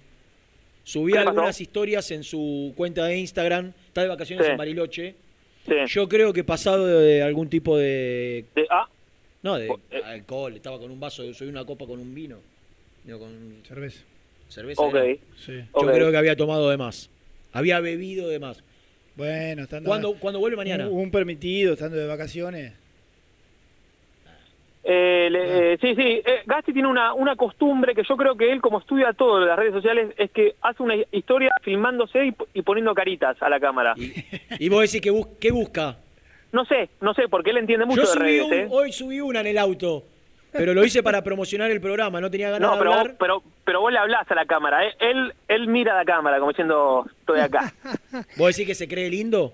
Subí ¿Qué le algunas pasó? historias en su cuenta de Instagram. Está de vacaciones Sí. en Bariloche. Sí. Yo creo que pasado de algún tipo de... De- ah, No, de alcohol. Estaba con un vaso, soy una copa con un vino. Con Cerveza. cerveza. Ok. era. Sí. Yo creo que había tomado de más. Había bebido de más. Bueno, estando ¿Cuándo, ¿cuándo vuelve mañana? Un, un permitido, estando de vacaciones. Eh, le- eh, sí, sí, eh, Gasti tiene una, una costumbre que yo creo que él, como estudia todo en las redes sociales, es que hace una historia filmándose y, y poniendo caritas a la cámara. Y vos decís que bus- ¿qué busca? No sé, no sé, porque él entiende mucho Yo de subí redes, un- ¿eh? hoy subí una en el auto, pero lo hice para promocionar el programa, no tenía ganas No, de pero, hablar. vos- pero, pero vos le hablás a la cámara, ¿eh? Él, él mira a la cámara como diciendo, estoy acá. ¿Vos decís que se cree lindo?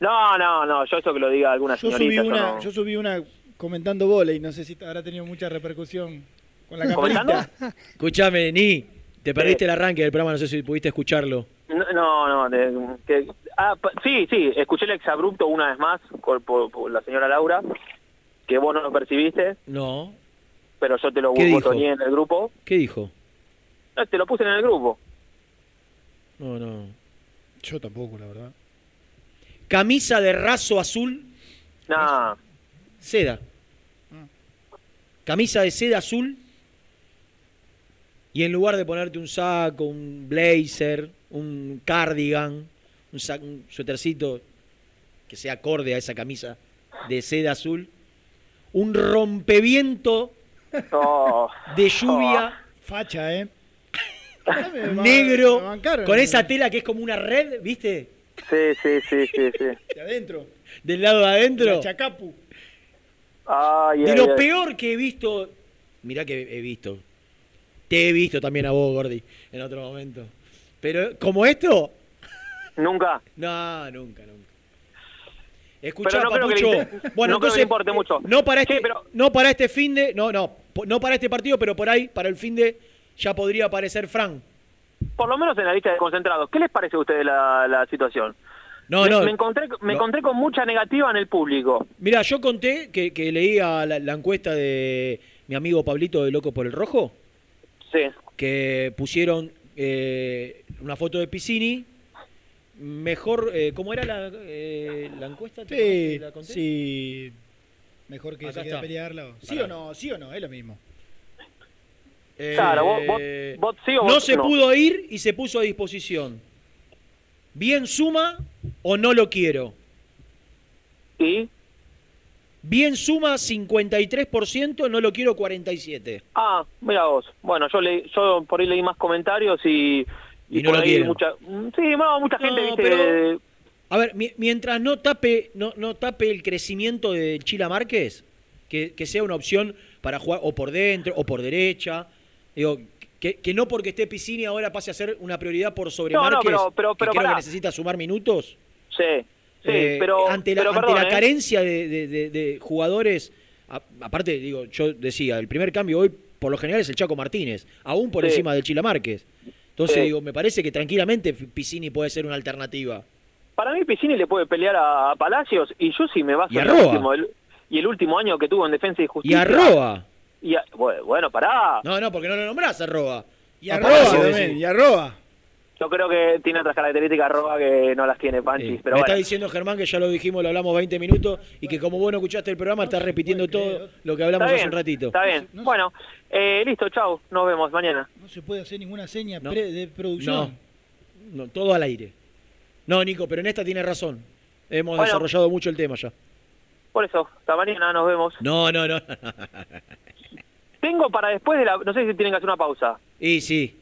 No, no, no, yo eso que lo diga alguna Yo señorita. subí yo una, no. yo subí una comentando volei, no sé si habrá tenido mucha repercusión con la ¿Comentando? camarita. Escuchame, Ni, te perdiste el arranque del programa, no sé si pudiste escucharlo. No, no, no, de- que- ah, pa- sí, sí, escuché el exabrupto una vez más por, por- por la señora Laura, que vos no lo percibiste, No. pero yo te lo botoneé en el grupo. ¿Qué dijo? No, te lo puse en el grupo. No, no. Yo tampoco, la verdad. Camisa de raso azul, Nah, seda. Camisa de seda azul. Y en lugar de ponerte un saco, un blazer, un cardigan, un, sa- un suétercito que sea acorde a esa camisa de seda azul, un rompeviento oh, de lluvia Facha, ¿eh? negro, bancaron. con esa tela que es como una red, ¿viste? sí, sí, sí, sí, sí. De adentro. Del lado de adentro. La chacapu. Ay, De ay, lo ay. peor que he visto. Mirá que he visto. Te he visto también a vos, Gordi, en otro momento. Pero, ¿como esto? Nunca. No, nunca, nunca. Escuchá, Pero no creo que Papucho. le bueno, no creo que entonces, le importe mucho. No para este, Sí, pero- no para este fin de. No, no. No para este partido, pero por ahí, para el fin de. Ya podría aparecer Fran. Por lo menos en la lista de concentrados. ¿Qué les parece a ustedes la, la situación? No, me, no. Me encontré, me no. encontré con mucha negativa en el público. Mira, yo conté que, que leía la, la encuesta de mi amigo Pablito de Loco por el Rojo. Sí. que pusieron eh, una foto de Piscini. Mejor, eh, ¿cómo era la, eh, la encuesta? ¿Te acordás Sí, la conté? sí. Mejor que Acá se quede está. a pelearla. ¿Sí Pará. o no? ¿Sí o no? Es lo mismo. Eh, Claro, vos- vos- vos sí o no vos se no. pudo ir y se puso a disposición. Bien suma o no lo quiero. ¿Y? Bien suma 53%, no lo quiero 47%. Ah, mira vos. Bueno, yo leí, yo por ahí leí más comentarios y, Y no por lo ahí quieren. mucha, mm, sí, no, mucha gente, No, viste, pero- A ver, mi- mientras no tape, no, no tape el crecimiento de Chila Márquez, que, que sea una opción para jugar o por dentro o por derecha. Digo, que, que no porque esté Piscini ahora pase a ser una prioridad por sobre No, no, Márquez, pero- pero- que pero creo que necesita sumar minutos. Sí, sí, Eh, pero. ante la, pero ante perdón, la ¿eh? carencia de, de- de- de jugadores, a- aparte, digo, yo decía, el primer cambio hoy por lo general es el Chaco Martínez, aún por Sí. encima del Chila Márquez. Entonces, Sí. digo, me parece que tranquilamente Piscini puede ser una alternativa. Para mí Piscini le puede pelear a, a Palacios y yo sí me Y a en el último, el- y el último año que tuvo en Defensa y Y Justicia. a Roa. Y a- bueno, bueno, pará. No, no, porque no lo nombrás a Roa. Y arroba también, y arroba. Yo creo que tiene otras características Roa que no las tiene Panchis, pero me bueno. está diciendo Germán que ya lo dijimos, lo hablamos 20 minutos y que como vos no escuchaste el programa, estás repitiendo todo lo que hablamos hace un ratito. Está bien. Bueno, eh, listo, chau. Nos vemos mañana. No se puede hacer ninguna seña No. pre- de producción. No, no, todo al aire. No, Nico, pero en esta tiene razón. Hemos Bueno. desarrollado mucho el tema ya. Por eso, hasta mañana, nos vemos. No, no, no. Tengo para después de la... No sé si tienen que hacer una pausa. y sí,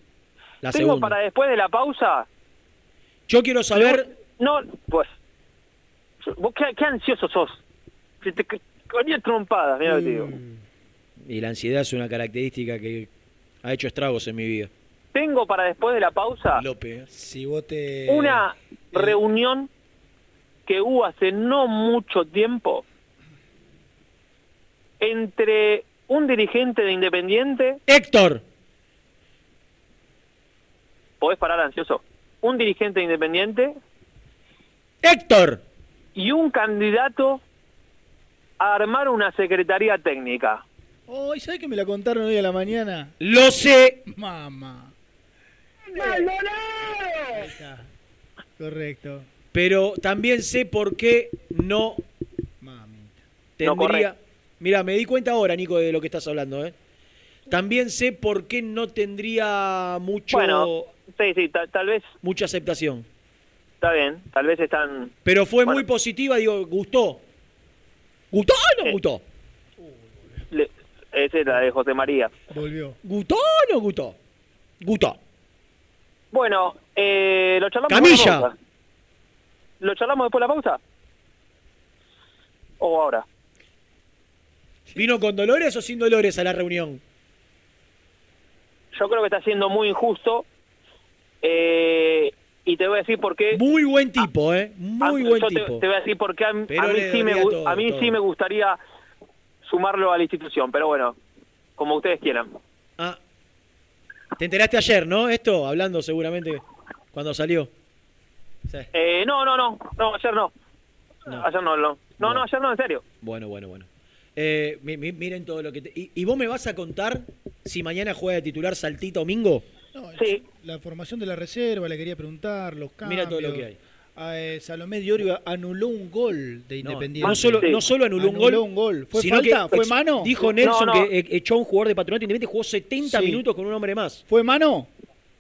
la Tengo segunda. para después de la pausa... Yo quiero saber... No, pues... ¿Vos qué, qué ansioso sos? Se te ponía trompadas, mira lo que te digo. Y la ansiedad es una característica que ha hecho estragos en mi vida. Tengo para después de la pausa López. Si vos te... una reunión que hubo hace no mucho tiempo entre un dirigente de Independiente... Héctor. ¿Podés parar ansioso? Un dirigente de Independiente Héctor. y un candidato a armar una secretaría técnica. Oh, ¿y sabés que me la contaron hoy a la mañana? Lo sé. Mamá. Está. Correcto. Pero también sé por qué no No corre. tendría... Mira, me di cuenta ahora, Nico, de lo que estás hablando, ¿eh? También sé por qué no tendría mucho Bueno, sí, sí, ta- tal vez mucha aceptación. está bien, tal vez están... Pero fue Bueno. muy positiva, digo, gustó. ¿Gustó o no gustó? le- esa es la de José María. Volvió. ¿Gustó o no gustó? Gustó. Bueno, eh, lo charlamos Camilla. después de la pausa. ¿Lo charlamos después de la pausa? ¿O ahora? ¿Vino con dolores o sin dolores a la reunión? Yo creo que está siendo muy injusto. eh, y te voy a decir por qué. Muy buen tipo, ¿eh? Muy Ah, buen yo tipo. Te, voy a decir por qué a, mí, sí me, todo, a mí todo. sí me gustaría sumarlo a la institución. Pero bueno, como ustedes quieran. Ah, te enteraste ayer, ¿no? Esto, hablando seguramente cuando salió. Sí. Eh, no, no, no. No, ayer no. Ayer no, no. No, no, ayer no, en serio. Bueno, bueno, bueno. Eh, mi- mi- miren todo lo que... te- ¿Y, y vos me vas a contar si mañana juega de titular Saltito Domingo? Sí. La formación de la reserva, le quería preguntar, los cambios. Mira todo lo que hay. Ah, eh, Salomé Diorio anuló un gol de No, Independiente. no solo, no solo anuló, un gol, ¿Fue sino falta? que ¿Fue mano? Dijo Nelson No, no. que eh, echó a un jugador de Patronato Independiente, jugó 70 Sí. minutos con un hombre más. ¿Fue mano?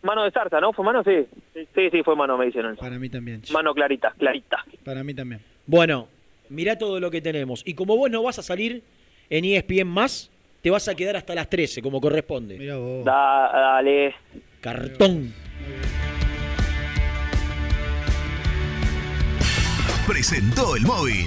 Mano de Zarza, ¿no? ¿Fue mano? Sí. Sí, sí, fue mano, me dicen. Para mí también. Mano clarita, clarita. Para mí también. Bueno, mirá todo lo que tenemos. Y como vos no vas a salir en ESPN más, te vas a quedar hasta las 13, como corresponde. Mira vos. Da- dale. Cartón. Presentó el móvil.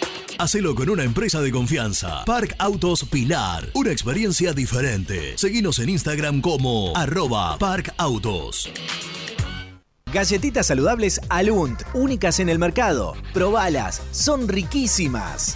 Hacelo con una empresa de confianza. Park Autos Pilar, una experiencia diferente. Seguinos en Instagram como arroba Park Autos. Galletitas saludables Alunt, únicas en el mercado. Probalas, son riquísimas.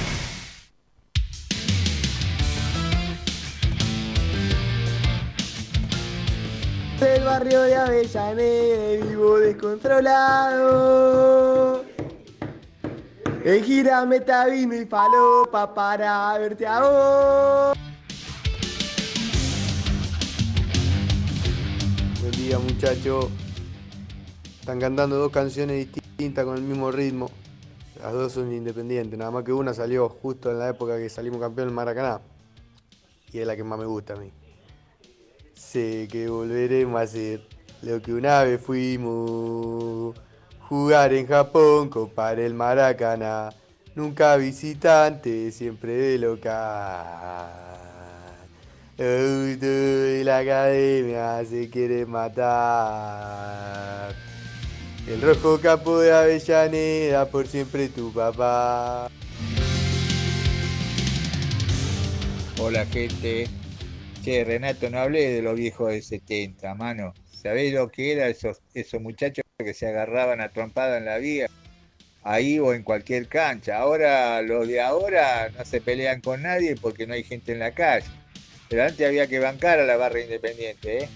Del barrio de Avellaneda vivo descontrolado. En gira meta vino y falopa para verte a vos. Buen día muchachos. Están cantando dos canciones distintas con el mismo ritmo. Las dos son independientes, nada más que una salió justo en la época que salimos campeón en Maracaná. Y es la que más me gusta a mí. Sé que volveremos a ser lo que una vez fuimos. Jugar en Japón, copar el Maracaná. Nunca visitante, siempre de local. La academia se quiere matar. El rojo capo de Avellaneda, por siempre tu papá. Hola gente. Che, Renato, no hablé de los viejos de 70, mano. ¿Sabés lo que eran esos, esos muchachos que se agarraban a trompada en la vía? Ahí o en cualquier cancha. Ahora, los de ahora no se pelean con nadie porque no hay gente en la calle. Pero antes había que bancar a la barra independiente, ¿eh?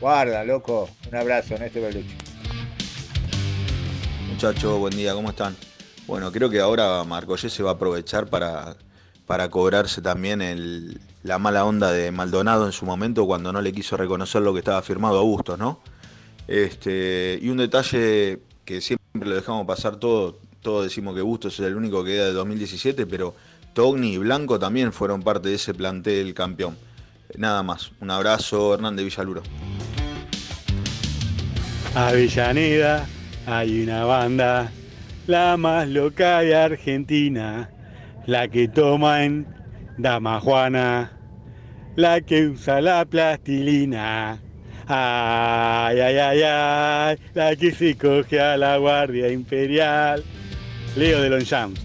Guarda, loco. Un abrazo, Néstor Belucho. Muchachos, buen día, ¿cómo están? Bueno, creo que ahora Marcollé se va a aprovechar para, para cobrarse también el, la mala onda de Maldonado en su momento cuando no le quiso reconocer lo que estaba firmado a Bustos, ¿no? Este, y un detalle que siempre lo dejamos pasar todo, todos decimos que Bustos es el único que queda de 2017, pero Togni y Blanco también fueron parte de ese plantel campeón. Nada más, un abrazo, Hernández Villaluro. Avellaneda, hay una banda, la más loca de Argentina, la que toma en Dama Juana, la que usa la plastilina. Ay, ay, ay, ay, la que se coge a la Guardia Imperial. Leo de Longchamps.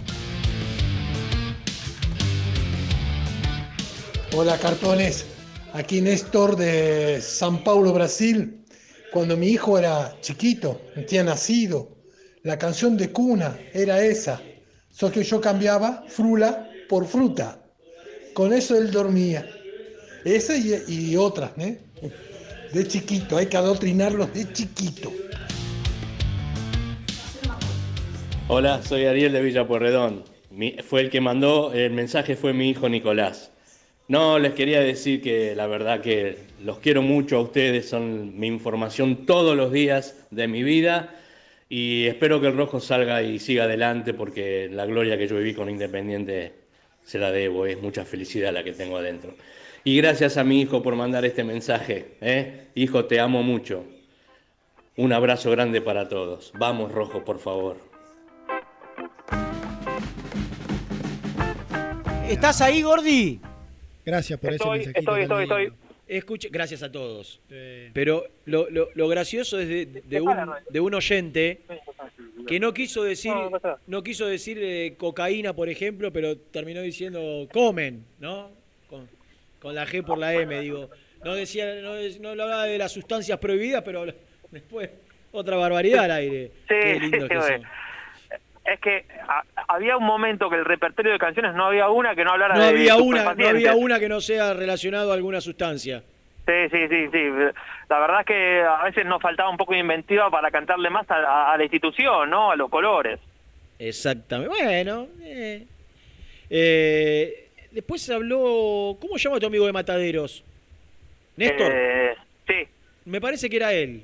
Hola cartones, aquí Néstor de San Paulo, Brasil. Cuando mi hijo era chiquito, recién nacido, la canción de cuna era esa, solo que yo cambiaba frula por fruta. Con eso él dormía. Esa y, otras, ¿eh? De chiquito, hay que adoctrinarlos de chiquito. Hola, soy Ariel de Villa Pueyrredón. Mi- fue el que mandó el mensaje, fue mi hijo Nicolás. No, les quería decir que la verdad que los quiero mucho a ustedes, son mi información todos los días de mi vida y espero que el rojo salga y siga adelante porque la gloria que yo viví con Independiente se la debo, es mucha felicidad la que tengo adentro. Y gracias a mi hijo por mandar este mensaje. ¿eh? Hijo, te amo mucho. Un abrazo grande para todos. Vamos, rojo, por favor. ¿Estás ahí, Gordi? Gracias por Estoy, ese mensajito. estoy, estoy, estoy. Escuche, gracias a todos. Pero lo, lo- lo gracioso es de, de un, de un oyente que no quiso decir no quiso decir eh, cocaína, por ejemplo, pero terminó diciendo comen, ¿no? Con, con la G por la M, digo. No decía, no, no hablaba de las sustancias prohibidas, pero después otra barbaridad al aire. Qué lindo que sí. Es que a- había un momento que el repertorio de canciones no había una que no hablara No de había una, no había una que no sea relacionado a alguna sustancia. Sí, sí, sí, sí. La verdad es que a veces nos faltaba un poco de inventiva para cantarle más a, la institución, ¿no? A los colores. Exactamente. Bueno. eh. Eh, después se habló. ¿Cómo llama tu amigo de Mataderos? Néstor. Eh, sí. Me parece que era él.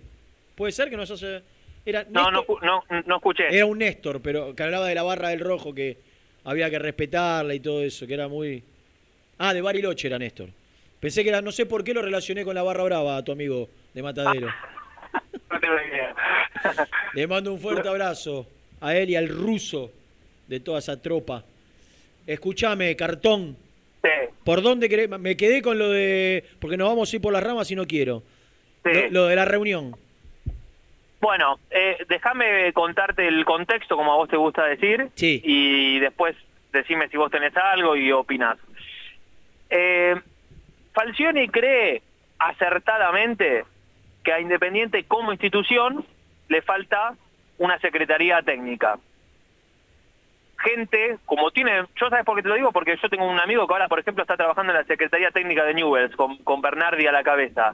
Puede ser que nos hace. Era No, no, no, no escuché. Era un Néstor, pero que hablaba de la barra del rojo, que había que respetarla y todo eso, que era muy. Ah, de Bariloche era Néstor. Pensé que era, no sé por qué lo relacioné con la barra brava a tu amigo de Matadero. No tengo idea. Le mando un fuerte abrazo a él y al ruso de toda esa tropa. Escúchame, cartón. Sí. ¿Por dónde querés? Me quedé con lo de. Porque nos vamos a ir por las ramas y no quiero. Lo, lo de la reunión. Bueno, eh, déjame contarte el contexto, como a vos te gusta decir, Sí. y después decime si vos tenés algo y opinás. Eh, Falcioni cree acertadamente que a Independiente como institución le falta una secretaría técnica. Gente, como tiene, yo sabes por qué te lo digo, porque yo tengo un amigo que ahora, por ejemplo, está trabajando en la Secretaría Técnica de Newells, con, con Bernardi a la cabeza.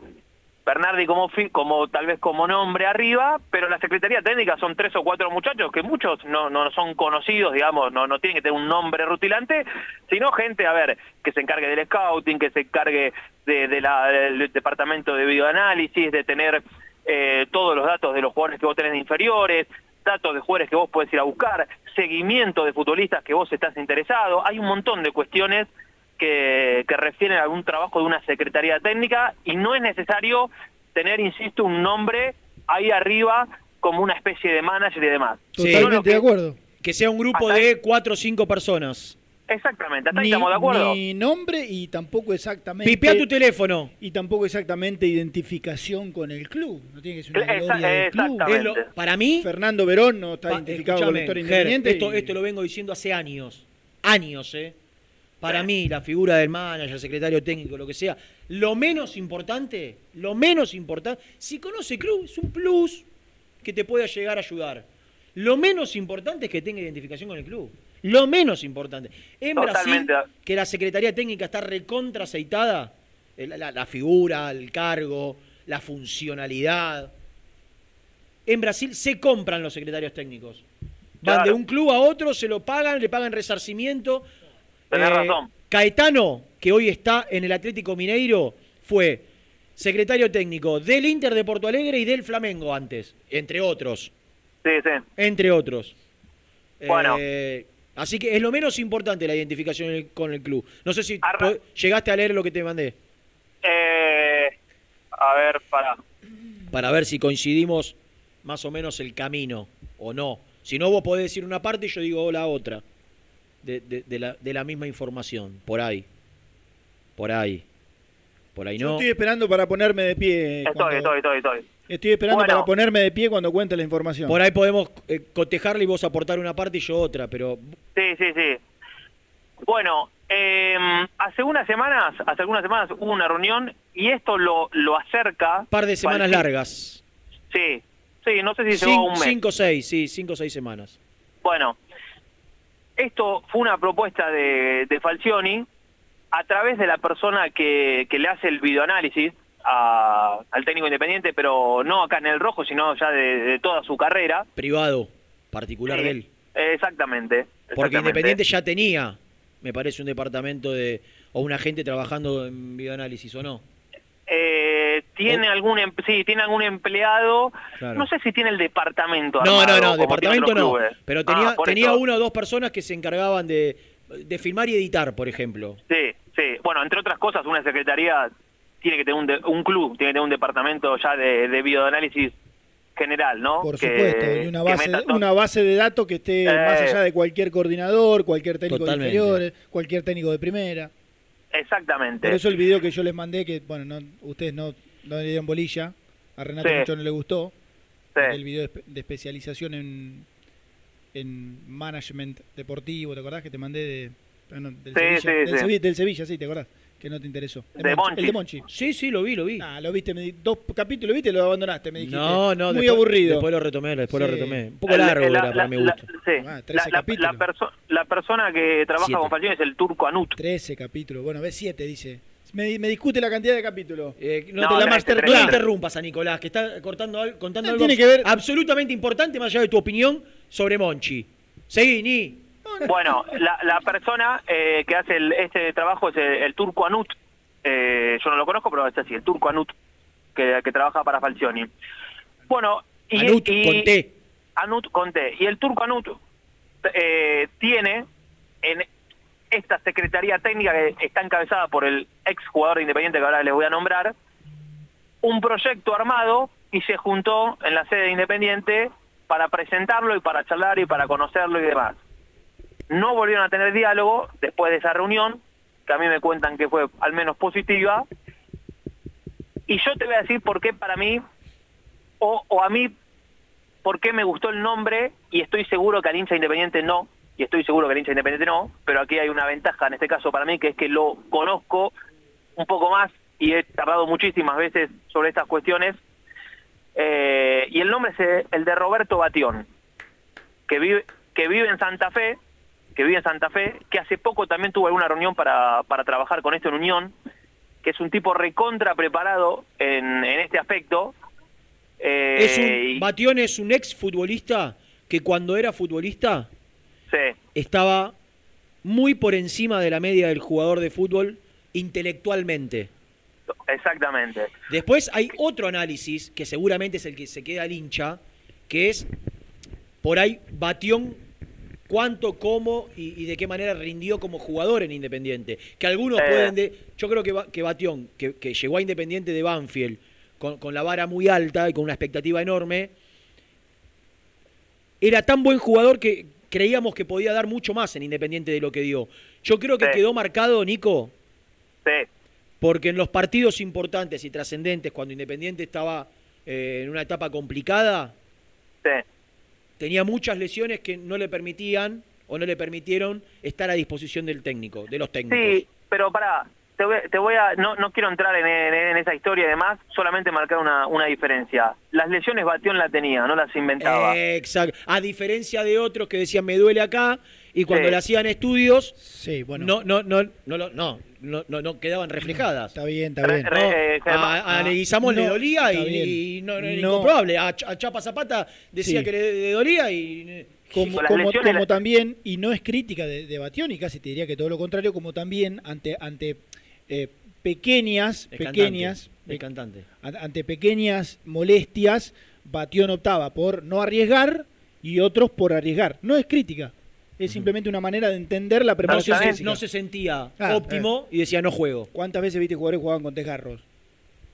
Bernardi como, como tal vez como nombre arriba, pero la Secretaría Técnica son tres o cuatro muchachos que muchos no, son conocidos, digamos, no, tienen que tener un nombre rutilante, sino gente, a ver, que se encargue del scouting, que se encargue del departamento de videoanálisis, de tener eh, todos los datos de los jugadores que vos tenés de inferiores, datos de jugadores que vos podés ir a buscar, seguimiento de futbolistas que vos estás interesado, hay un montón de cuestiones que, que refieren a algún trabajo de una secretaría técnica y no es necesario tener, insisto, un nombre ahí arriba como una especie de manager y demás. Totalmente de acuerdo. Que sea un grupo de cuatro o cinco personas. Exactamente, hasta ahí estamos de acuerdo. ni nombre y tampoco exactamente. Pipea tu teléfono. Y tampoco exactamente identificación con el club. No tiene que ser una Esa- gloria del club. exactamente. Es lo- para mí. Fernando Verón no está Pa- identificado con independiente. esto, y- esto lo vengo diciendo hace años. Años, ¿eh? Para mí, la figura del manager, secretario técnico, lo que sea, lo menos importante, lo menos importante, si conoce club, es un plus que te pueda llegar a ayudar. Lo menos importante es que tenga identificación con el club. Lo menos importante. En Totalmente. Brasil, que la Secretaría Técnica está recontra aceitada, eh, la, la- la figura, el cargo, la funcionalidad. En Brasil se compran los secretarios técnicos. Van Claro. de un club a otro, se lo pagan, le pagan resarcimiento. Tenés Eh, razón. Caetano, que hoy está en el Atlético Mineiro, fue secretario técnico del Inter de Porto Alegre y del Flamengo antes, entre otros. Sí, sí. Entre otros. Bueno. Eh, así que es lo menos importante la identificación con el club. No sé si llegaste a leer lo que te mandé, Eh, a ver, para. para ver si coincidimos más o menos el camino o no. Si no, vos podés decir una parte y yo digo la otra. De, de- de la, de la misma información, por ahí. Por ahí. Por ahí Yo no. estoy esperando para ponerme de pie. Estoy, cuando- estoy, estoy, estoy. Estoy esperando Bueno. para ponerme de pie cuando cuente la información. Por ahí podemos eh, cotejarle y vos aportar una parte y yo otra, pero Sí, sí, sí. Bueno, eh, hace unas semanas, hace algunas semanas hubo una reunión y esto lo, lo acerca. par de semanas largas. Sí, sí, no sé si Cin- llegó a un mes. cinco o seis, sí, cinco o seis semanas. Bueno, esto fue una propuesta de, de Falcioni a través de la persona que, que le hace el videoanálisis a- al técnico independiente, pero no acá en el rojo, sino ya de, de toda su carrera. Privado, particular de él. Exactamente. Porque exactamente. Independiente ya tenía, me parece, un departamento de. o una gente trabajando en videoanálisis o no. Eh, tiene algún em- sí, tiene algún empleado, Claro. no sé si tiene el departamento No, no, armado, no, departamento no. Pero Ah, tenía, por tenía eso. una o dos personas que se encargaban de, de filmar y editar, por ejemplo. Sí, sí. Bueno, entre otras cosas, una secretaría tiene que tener un, de- un club, tiene que tener un departamento ya de, de videoanálisis general, ¿no? Por Que- supuesto, y una base, meta una base de datos que esté Eh. más allá de cualquier coordinador, cualquier técnico Totalmente. de inferiores, cualquier técnico de primera. Exactamente. Por eso el video que yo les mandé, que bueno, no, ustedes no, no le dieron bolilla, a Renato Sí. mucho no le gustó, Sí. el video de, espe- de especialización en, en management deportivo, ¿te acordás que te mandé de, ah, del, Sí, Sevilla, sí, del, sí. Sevilla, del Sevilla, sí, ¿te acordás? Que no te interesó. De Monchi. El de Monchi. Sí, sí, lo vi, lo vi. Ah, lo viste, me di- dos capítulos viste y lo abandonaste, me dijiste. No, no, Muy después- aburrido. Después lo retomé, después lo retomé. Un poco El- largo el- la- era para la- mi la- gusto. sí. Ah, La, 13 la- capítulos. la perso- la persona que trabaja Siete. con Falcioni es el turco Anut. 13 capítulos. Bueno, ves 7, dice. Me, me discute la cantidad de capítulos. Eh, no, No, te la master, no interrumpas a Nicolás, que está cortando, contando Eh, algo tiene que ver- absolutamente importante más allá de tu opinión sobre Monchi. Seguí, Ni. Bueno, la, la persona eh, que hace el- este trabajo es el, el turco Anut. Eh, yo no lo conozco, pero es así, el turco Anut, que, que trabaja para Falcioni. Bueno, y, Anut, y- con T. Anut con T. Y el turco Anut eh, tiene en esta secretaría técnica que está encabezada por el ex jugador de Independiente que ahora les voy a nombrar, un proyecto armado y se juntó en la sede de Independiente para presentarlo y para charlar y para conocerlo y demás. No volvieron a tener diálogo después de esa reunión que a mí me cuentan que fue al menos positiva. Y yo te voy a decir por qué para mí, o, o a mí, por qué me gustó el nombre, y estoy seguro que al hincha independiente no, y estoy seguro que al hincha independiente no, pero aquí hay una ventaja en este caso para mí, que es que lo conozco un poco más y he tardado muchísimas veces sobre estas cuestiones. Eh, y el nombre es el de Roberto Batión, que vive, que vive en Santa Fe, que vive en Santa Fe, que hace poco también tuvo alguna reunión para, para trabajar con esto en Unión, que es un tipo recontra preparado en, en este aspecto. Eh, Es un, y- Batión es un ex futbolista que cuando era futbolista estaba muy por encima de la media del jugador de fútbol intelectualmente. Exactamente. Después hay otro análisis, que seguramente es el que se queda al hincha, que es por ahí Batión cuánto, cómo y, y de qué manera rindió como jugador en Independiente. Que algunos Eh. pueden... De, yo creo que, que Batión, que, que llegó a Independiente de Banfield con, con la vara muy alta y con una expectativa enorme, era tan buen jugador que creíamos que podía dar mucho más en Independiente de lo que dio. Yo creo que Sí. quedó marcado, Nico, Sí. porque en los partidos importantes y trascendentes, cuando Independiente estaba eh, en una etapa complicada, Sí. tenía muchas lesiones que no le permitían o no le permitieron estar a disposición del técnico, de los técnicos. Sí, pero para te voy, te voy a, no, no quiero entrar en, en- en esa historia y demás, solamente marcar una, una diferencia. Las lesiones Batión la tenía, no las inventaba. Exacto. A diferencia de otros que decían me duele acá y cuando Sí. le hacían estudios, bueno. no, no, no, no, no, no, no, no quedaban reflejadas. Está bien, está Re- bien. re- eh, A, a Ah, le dolía y, no, era No. incomprobable. A, a Chapa Zapata decía Sí. que le, le dolía y... Como, como- también, y no es crítica de, de Batión, y casi te diría que todo lo contrario, como también ante, ante eh, pequeñas, pequeñas, cantante, es cantante. an- ante pequeñas molestias, Batión optaba por no arriesgar y otros por arriesgar. No es crítica, es simplemente una manera de entender la preparación no se sentía Ah, óptimo y decía no juego. ¿Cuántas veces viste jugadores jugaban con desgarros?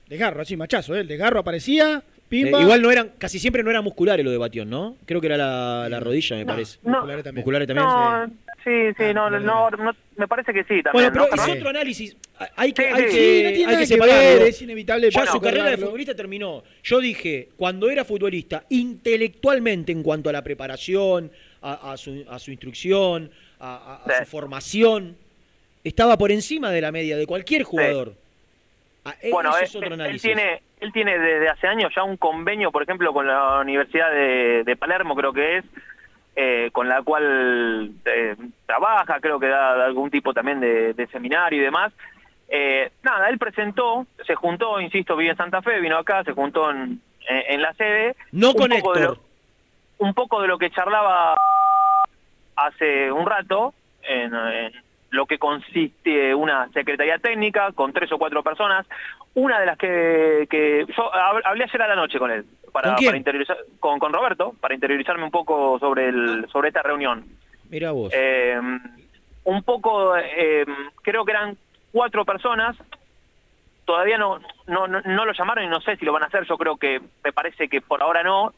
Desgarro, así, machazo, ¿eh? El desgarro aparecía, pimba. Eh, igual no eran, casi siempre no era musculares lo de Batión, ¿no? Creo que era la, la rodilla, me parece. No, Musculares también. Musculares también. No, sí, Ah, sí, no, no, no, me parece que sí también. Bueno, pero ¿no, es otro análisis. Hay que, Sí, hay sí. que, Sí, no tiene hay nada que que separarlo. ver, es inevitable Ya su carrera de futbolista terminó. Yo dije, cuando era futbolista, intelectualmente en cuanto a la preparación, a, a su, a su instrucción, a, a- a su formación, estaba por encima de la media de cualquier jugador. Ah, e- Bueno, él, es otro él análisis. tiene, él tiene desde hace años ya un convenio, por ejemplo, con la Universidad de, de Palermo, creo que es, eh, con la cual eh, trabaja, creo que da, algún tipo también de, de seminario y demás. Eh, nada, él presentó, se juntó, insisto, vive en Santa Fe, vino acá, se juntó en, la sede. No Un con poco de lo- un poco de lo que charlaba hace un rato, en, en lo que consiste una secretaría técnica con tres o cuatro personas. Una de las que, que yo hab- hablé ayer a la noche con él, para, ¿Con quién? para interiorizar, con, con Roberto, para interiorizarme un poco sobre, el, sobre esta reunión. Mira vos. Eh, un poco, eh, creo que eran cuatro personas, todavía no, no, no, no lo llamaron y no sé si lo van a hacer, yo creo que me parece que por ahora no.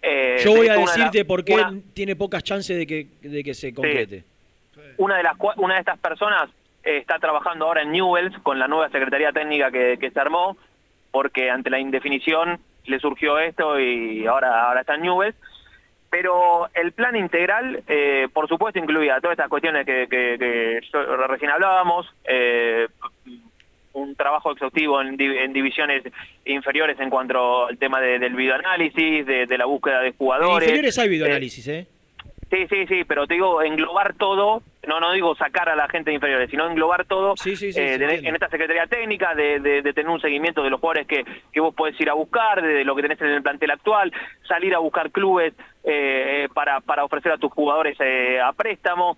Eh, Yo voy de a de decirte las- por qué una- tiene pocas chances de que, de que se concrete. una de las una de estas personas eh, está trabajando ahora en Newells con la nueva secretaría técnica que, que se armó porque ante la indefinición le surgió esto y ahora ahora está en Newells pero el plan integral eh, por supuesto incluía todas estas cuestiones que, que- recién hablábamos eh, un trabajo exhaustivo en, en divisiones inferiores en cuanto al tema de- del videoanálisis, de, de la búsqueda de En jugadores. inferiores hay Eh, videoanálisis, ¿eh? Sí, sí, sí, pero te digo, englobar todo, no no digo sacar a la gente de inferiores, sino englobar todo sí, eh, de- en esta Secretaría Técnica, de, de- de tener un seguimiento de los jugadores que, que vos podés ir a buscar, de, lo que tenés en el plantel actual, salir a buscar clubes eh, para, para ofrecer a tus jugadores eh, a préstamo,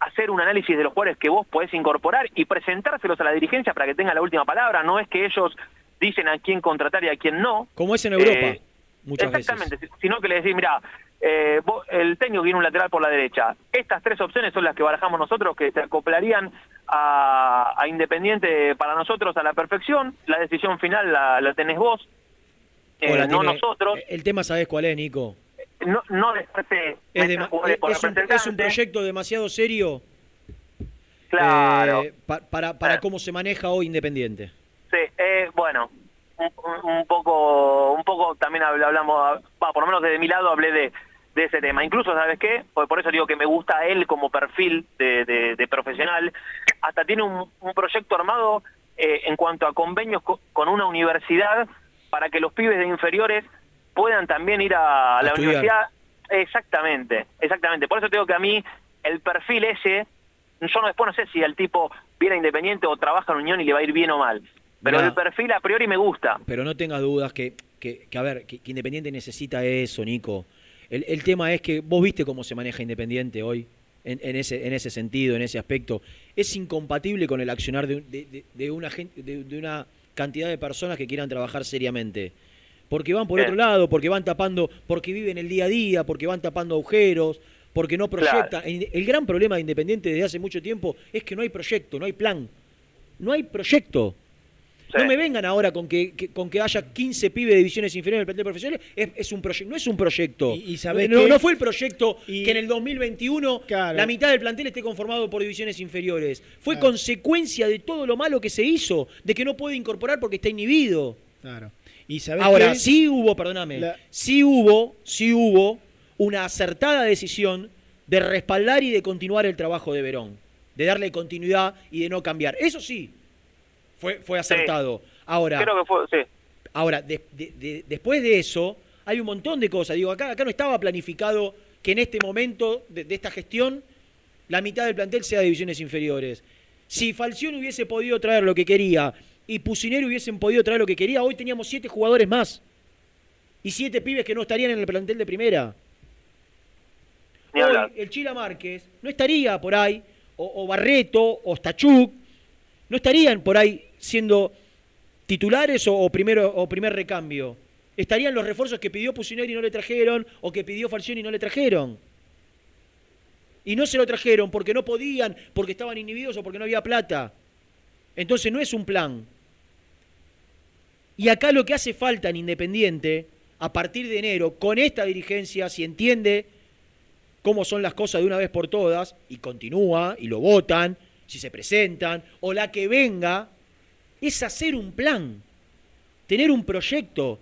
hacer un análisis de los jugadores que vos podés incorporar y presentárselos a la dirigencia para que tenga la última palabra, no es que ellos dicen a quién contratar y a quién no. Como es en Europa, Eh, muchas veces. Exactamente, sino que le decís, mira, eh, vos- el técnico tiene un lateral por la derecha. Estas tres opciones son las que barajamos nosotros, que se acoplarían a, a Independiente para nosotros a la perfección. La decisión final la, la tenés vos, eh, la no tiene- nosotros. El tema, ¿sabés cuál es, Nico? No, no dejarte Es, por es un, es un representante. proyecto demasiado serio Claro. eh, pa- para, para cómo se maneja hoy Independiente. Sí, eh, bueno, un, poco, un poco también habl- hablamos, por lo menos desde mi lado hablé de, de ese tema. Incluso, ¿sabes qué? Por, por eso digo que me gusta él como perfil de, de- de profesional. Hasta tiene un, un proyecto armado eh, en cuanto a convenios co- con una universidad para que los pibes de inferiores puedan también ir a, la estudiar. universidad. Exactamente, exactamente. Por eso te digo que a mí el perfil ese, yo no después no sé si el tipo viene Independiente o trabaja en Unión y le va a ir bien o mal. Pero Mirá. el perfil a priori me gusta. Pero no tengas dudas que, que, que, a ver, que, que Independiente necesita eso, Nico. El, el tema es que vos viste cómo se maneja Independiente hoy, en, en ese, en ese sentido, en ese aspecto. Es incompatible con el accionar de, de- de- de una, gente, de, una cantidad de personas que quieran trabajar seriamente. Porque van por otro lado, porque van tapando, porque viven el día a día, porque van tapando agujeros, porque no proyectan. El, el gran problema de Independiente desde hace mucho tiempo es que no hay proyecto, no hay plan. No hay proyecto. No me vengan ahora con que, que- con que haya 15 pibes de divisiones inferiores del plantel profesional. Es, es un proyecto, no es un proyecto. y sabés no, fue el proyecto que en el 2021 Claro. la mitad del plantel esté conformado por divisiones inferiores. Fue Claro. consecuencia de todo lo malo que se hizo, de que no puede incorporar porque está inhibido. Claro. Y Ahora, qué? sí hubo, perdóname, La- sí hubo, sí hubo una acertada decisión de respaldar y de continuar el trabajo de Verón, de darle continuidad y de no cambiar. Eso sí, fue, fue acertado. Ahora, Creo que fue, sí. ahora de- de- de- después de eso, hay un montón de cosas. Digo, acá, acá no estaba planificado que en este momento de, esta gestión la mitad del plantel sea de divisiones inferiores. Si Falcione hubiese podido traer lo que quería y Pusinero hubiesen podido traer lo que quería, hoy teníamos siete jugadores más. Y siete pibes que no estarían en el plantel de primera. Hoy el Chila Márquez no estaría por ahí, o, o Barreto, o Stachuk, no estarían por ahí siendo titulares o, primero, o primer recambio. Estarían los refuerzos que pidió Pusineri y no le trajeron, o que pidió Falcioni y no le trajeron. Y no se lo trajeron porque no podían, porque estaban inhibidos o porque no había plata. Entonces no es un plan. Y acá lo que hace falta en Independiente, a partir de enero, con esta dirigencia, si entiende cómo son las cosas de una vez por todas, y continúa, y lo votan, si se presentan, o la que venga, es hacer un plan, tener un proyecto,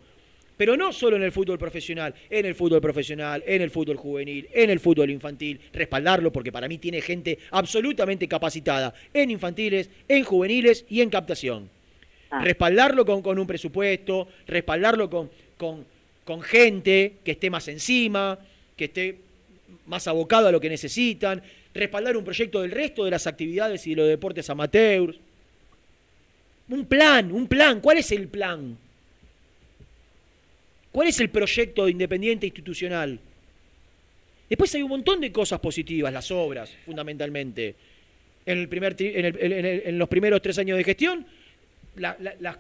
pero no solo en el fútbol profesional, en el fútbol profesional, en el fútbol juvenil, en el fútbol infantil, respaldarlo porque para mí tiene gente absolutamente capacitada en infantiles, en juveniles y en captación. Respaldarlo con, con un presupuesto, respaldarlo con, con, con gente que esté más encima, que esté más abocado a lo que necesitan, respaldar un proyecto del resto de las actividades y de los deportes amateurs. Un plan, un plan. ¿Cuál es el plan? ¿Cuál es el proyecto de Independiente institucional? Después hay un montón de cosas positivas, las obras, fundamentalmente. En, el primer, en, el- en el- en los primeros tres años de gestión, la- la- las-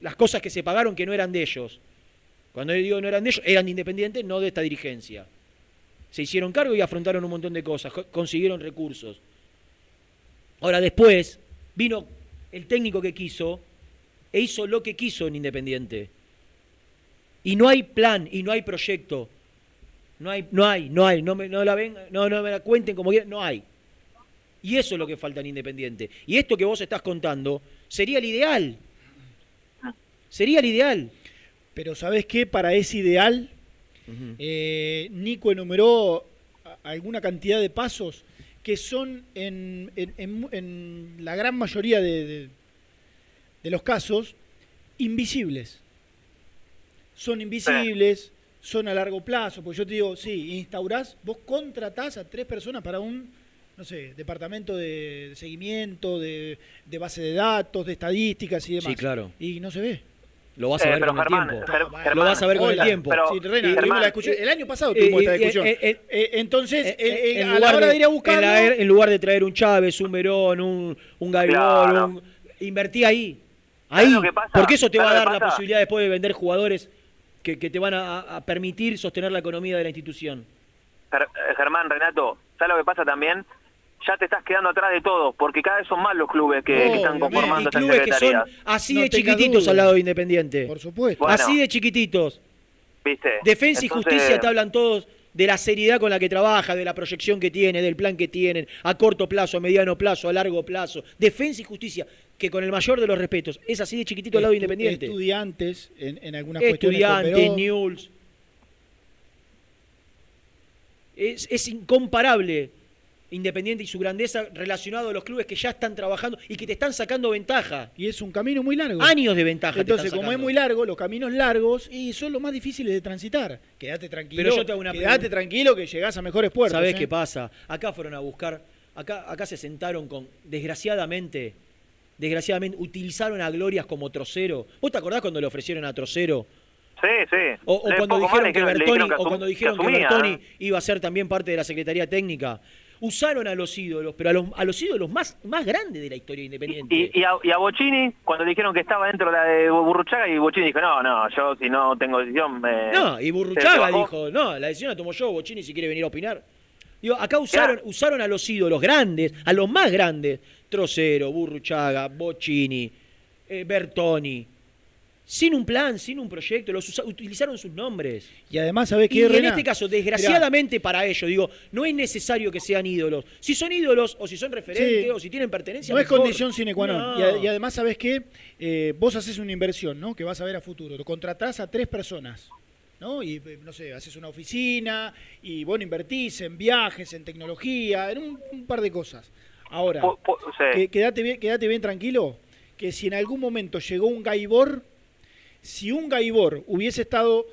las- cosas que se pagaron que no eran de ellos. Cuando digo no eran de ellos, eran de Independiente, no de esta dirigencia. Se hicieron cargo y afrontaron un montón de cosas, co- consiguieron recursos. Ahora después vino el técnico que quiso e hizo lo que quiso en Independiente. Y no hay plan y no hay proyecto. No hay, no hay, no hay, no me, no la ven, no, no me la cuenten como quieran, no hay. Y eso es lo que falta en Independiente. Y esto que vos estás contando sería el ideal. Sería el ideal. Pero ¿sabés qué? Para ese ideal, eh, Nico enumeró alguna cantidad de pasos que son en, en- en mu- en la gran mayoría de, de- de los casos invisibles. Son invisibles, son a largo plazo, porque yo te digo, sí, instaurás, vos contratás a tres personas para un, no sé, departamento de, de seguimiento, de, de base de datos, de estadísticas y demás. Sí, claro. Y no se ve. Lo vas a ver con Germán, el tiempo. Lo Germán, vas a ver con Hola, el tiempo. pero- Sí, Rena, y tuvimos Germán, la discusión. El año pasado tuvimos eh, esta discusión. eh, eh, Eh, entonces, en a lugar la hora de, ir a en, buscarlo, la- en lugar de traer un Chávez, un Verón, un, un Gaibor, Claro. un- invertí ahí. ¿Sabes Ahí. lo que pasa? Porque eso te va a ¿Sabes dar la posibilidad después de vender jugadores que, que te van a, a permitir sostener la economía de la institución. Ger- Germán, Renato, ¿sabes lo que pasa también? Ya te estás quedando atrás de todo, porque cada vez son más los clubes que, que están conformando Y estas clubes que son secretarías. así No de chiquititos duda. al lado de Independiente. por supuesto. Bueno. así de chiquititos. ¿Viste? Defensa y justicia te hablan todos de la seriedad con la que trabaja, de la proyección que tiene, del plan que tienen, a corto plazo, a mediano plazo, a largo plazo, defensa y justicia, que con el mayor de los respetos, es así de chiquitito al lado de Independiente. Estudiantes en, en algunas cuestiones. Estudiantes, Perón. Newell's. Es, es incomparable Independiente y su grandeza relacionado a los clubes que ya están trabajando y que te están sacando ventaja. Y es un camino muy largo. Años de ventaja. te Entonces, están como es muy largo, los caminos largos y son los más difíciles de transitar. Quédate tranquilo. Pero yo te hago una quédate pregunta. tranquilo que llegás a mejores puertos. ¿Sabés ¿eh? qué pasa? Acá fueron a buscar, acá, acá se sentaron con, desgraciadamente, desgraciadamente, utilizaron a Glorias como trocero. ¿Vos te acordás cuando le ofrecieron a trocero? Sí, sí. O, cuando dijeron que Bertoni, o cuando dijeron que, asumía, Bertoni ¿eh? iba a ser también parte de la Secretaría Técnica. Usaron a los ídolos, pero a los, a los ídolos más, más grandes de la historia de Independiente. Y, y, a, y a Bocini, cuando le dijeron que estaba dentro de la de Burruchaga, y Bocini dijo, no, no, yo si no tengo decisión... Me, No, y Burruchaga dijo, no, la decisión la tomo yo, Bochini si quiere venir a opinar. Digo, acá usaron, usaron a los ídolos grandes, a los más grandes, Trocero, Burruchaga, Bochini, eh, Bertoni, sin un plan, sin un proyecto, los usa- utilizaron sus nombres. Y además, ¿sabés Y qué, en Rena? este caso, desgraciadamente para ellos, digo, no es necesario que sean ídolos. Si son ídolos, o si son referentes, Sí. o si tienen pertenencia, No es condición sine qua non. No. Y, a- y además, ¿sabés qué? Eh, vos haces una inversión, ¿no? Que vas a ver a futuro. Lo contratás a tres personas, ¿no? Y, eh, no sé, haces una oficina y, bueno, invertís en viajes, en tecnología, en un, un par de cosas. Ahora, Po- po- sí. que- quédate, bien, quédate bien tranquilo, que si en algún momento llegó un Gaibor, si un Gaibor hubiese estado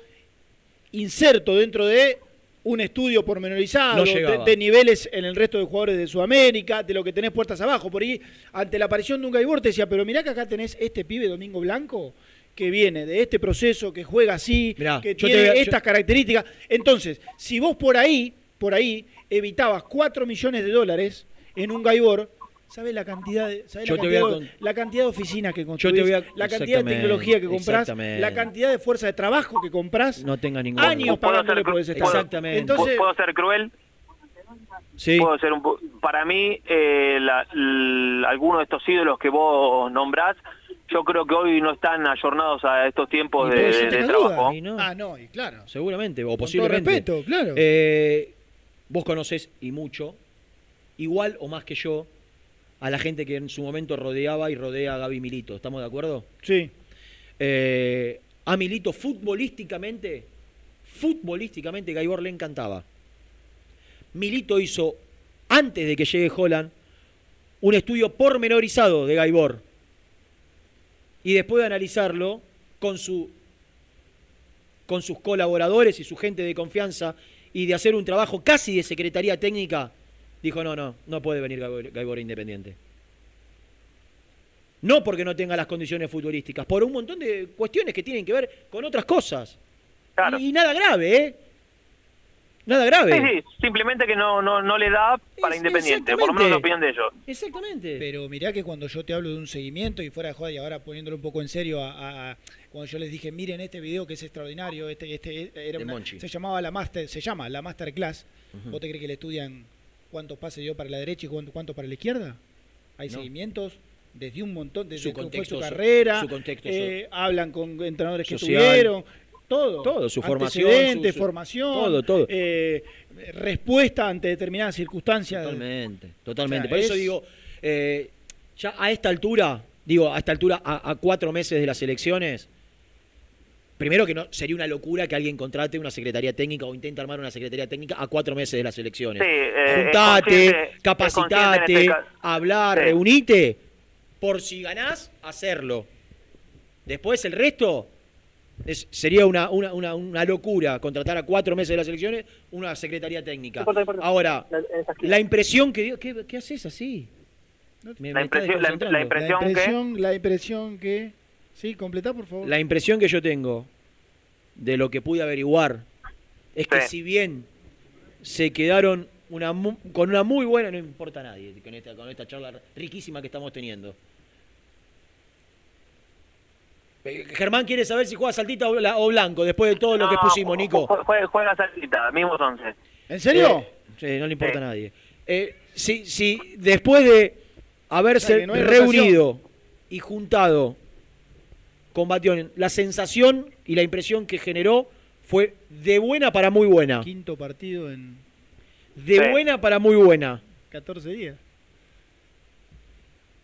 inserto dentro de un estudio pormenorizado, No de, niveles en el resto de jugadores de Sudamérica, de lo que tenés puertas abajo. Por ahí, ante la aparición de un Gaibor, te decía, pero mirá que acá tenés este pibe Domingo Blanco, que viene de este proceso, que juega así, Mirá, que tiene yo- estas características. Entonces, si vos por ahí, por ahí, evitabas 4 millones de dólares en un Gaibor, ¿sabés la cantidad de, sabés Yo la te voy a cantidad, de- con- la cantidad de oficinas que construís, a- la cantidad de tecnología que comprás, exactamente. la cantidad de fuerza de trabajo que comprás, No tenga ningún años ¿Puedo pagándole por ese. Exactamente. Entonces, ¿Puedo ser cruel? Sí. Puedo ser un Para mí, eh, la- algunos de estos ídolos que vos nombrás, yo creo que hoy no están ayornados a estos tiempos de, de- de trabajo. Y no. Ah, no, y claro. Seguramente, o todo posiblemente. respeto, claro. Eh, vos conocés, y mucho, igual o más que yo, a la gente que en su momento rodeaba y rodea a Gaby Milito. ¿Estamos de acuerdo? Sí. Eh, a Milito futbolísticamente, futbolísticamente Gaibor le encantaba. Milito hizo, antes de que llegue Holland, un estudio pormenorizado de Gaibor. Y después de analizarlo con, su, con sus colaboradores y su gente de confianza y de hacer un trabajo casi de secretaría técnica, dijo, no, no, no puede venir Gaibor, Independiente. No porque no tenga las condiciones futbolísticas, por un montón de cuestiones que tienen que ver con otras cosas. Y, y nada grave, ¿eh? Nada grave. Sí, sí, simplemente que no, no, no le da para Independiente, por lo menos la opinión de ellos. Exactamente. Pero mirá que cuando yo te hablo de un seguimiento y fuera de joda y ahora poniéndolo un poco en serio a, a- a- cuando yo les dije miren este video que es extraordinario este este era una- se llamaba la master se llama la masterclass vos te crees que le estudian cuántos pases dio para la derecha y cuánto, cuánto para la izquierda hay No. seguimientos desde un montón desde Su fue contexto su carrera su contexto eh, hablan con entrenadores que tuvieron todo Todo, su formación, su- formación todo, todo. eh, respuesta ante determinadas circunstancias Totalmente, totalmente. O sea, Por eso es- digo, eh, ya a esta altura, digo, a esta altura, a, a cuatro meses de las elecciones, primero que no sería una locura que alguien contrate una secretaría técnica o intente armar una secretaría técnica a cuatro meses de las elecciones. Sí, eh, Juntate, capacitate, este hablar, Sí. reunite, por si ganás, hacerlo. Después el resto es- sería una, una, una, una locura contratar a cuatro meses de las elecciones una secretaría técnica. Ahora, la impresión que dio, ¿qué, qué haces así? Me- La me impresión- la- la impresión la impresión, la impresión que sí completá por favor La impresión que yo tengo de lo que pude averiguar es que Sí. si bien se quedaron una mu- con una muy buena, no importa a nadie con esta, con esta charla riquísima que estamos teniendo. Eh, Germán quiere saber si juega saltita o bla- o blanco después de todo lo que pusimos, Nico. jue- Juega, juega saltita, mismos 11. ¿En serio? Sí, no le importa Sí. a nadie. Eh, si, si después de haberse O sea, que no hay reunido y juntado con Batión, la sensación y la impresión que generó fue de buena para muy buena. Quinto partido en De Sí. buena para muy buena. 14 días.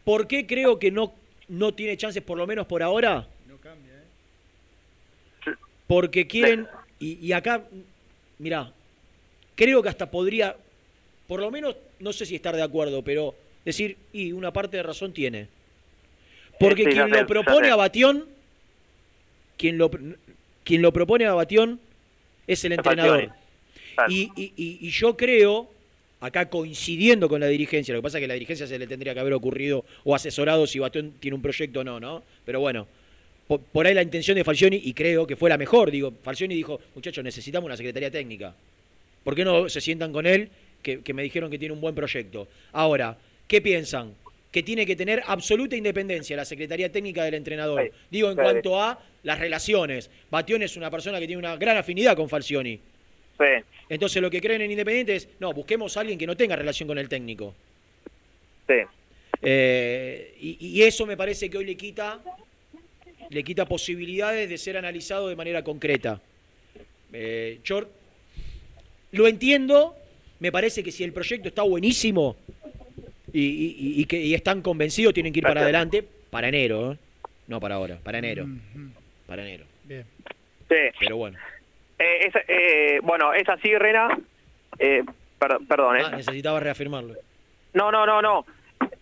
¿Por qué creo que no, no tiene chances, por lo menos por ahora? No cambia, ¿eh? Porque quieren, y, y acá, mirá, creo que hasta podría, por lo menos, no sé si estar de acuerdo, pero decir, y una parte de razón tiene. Porque Sí, quien sé, lo propone sé. a Batión, quien lo, quien lo propone a Batión es el entrenador. Claro. Y, y- y- y yo creo, acá coincidiendo con la dirigencia, lo que pasa es que la dirigencia se le tendría que haber ocurrido o asesorado si Batión tiene un proyecto o no, ¿no? Pero bueno, por, por ahí la intención de Falcioni, y creo que fue la mejor, digo, Falcioni dijo, muchachos, necesitamos una secretaría técnica. ¿Por qué no se sientan con él, que, que me dijeron que tiene un buen proyecto? Ahora, ¿qué piensan? Que tiene que tener absoluta independencia la Secretaría Técnica del entrenador. Digo, en sí. cuanto a las relaciones. Batión es una persona que tiene una gran afinidad con Falcioni. Sí. Entonces lo que creen en Independiente es, no, busquemos a alguien que no tenga relación con el técnico. Sí. Eh, y, y eso me parece que hoy le quita, le quita posibilidades de ser analizado de manera concreta. Eh, lo entiendo, me parece que si el proyecto está buenísimo y, y- y que y están convencidos, tienen que ir para adelante para enero, ¿eh? no para ahora, para enero. Para enero. Bien. Sí. Pero bueno. Eh, es- eh, bueno, es así, Rena. Eh, per- perdón, ¿eh? Ah, necesitaba reafirmarlo. No, no, no, no.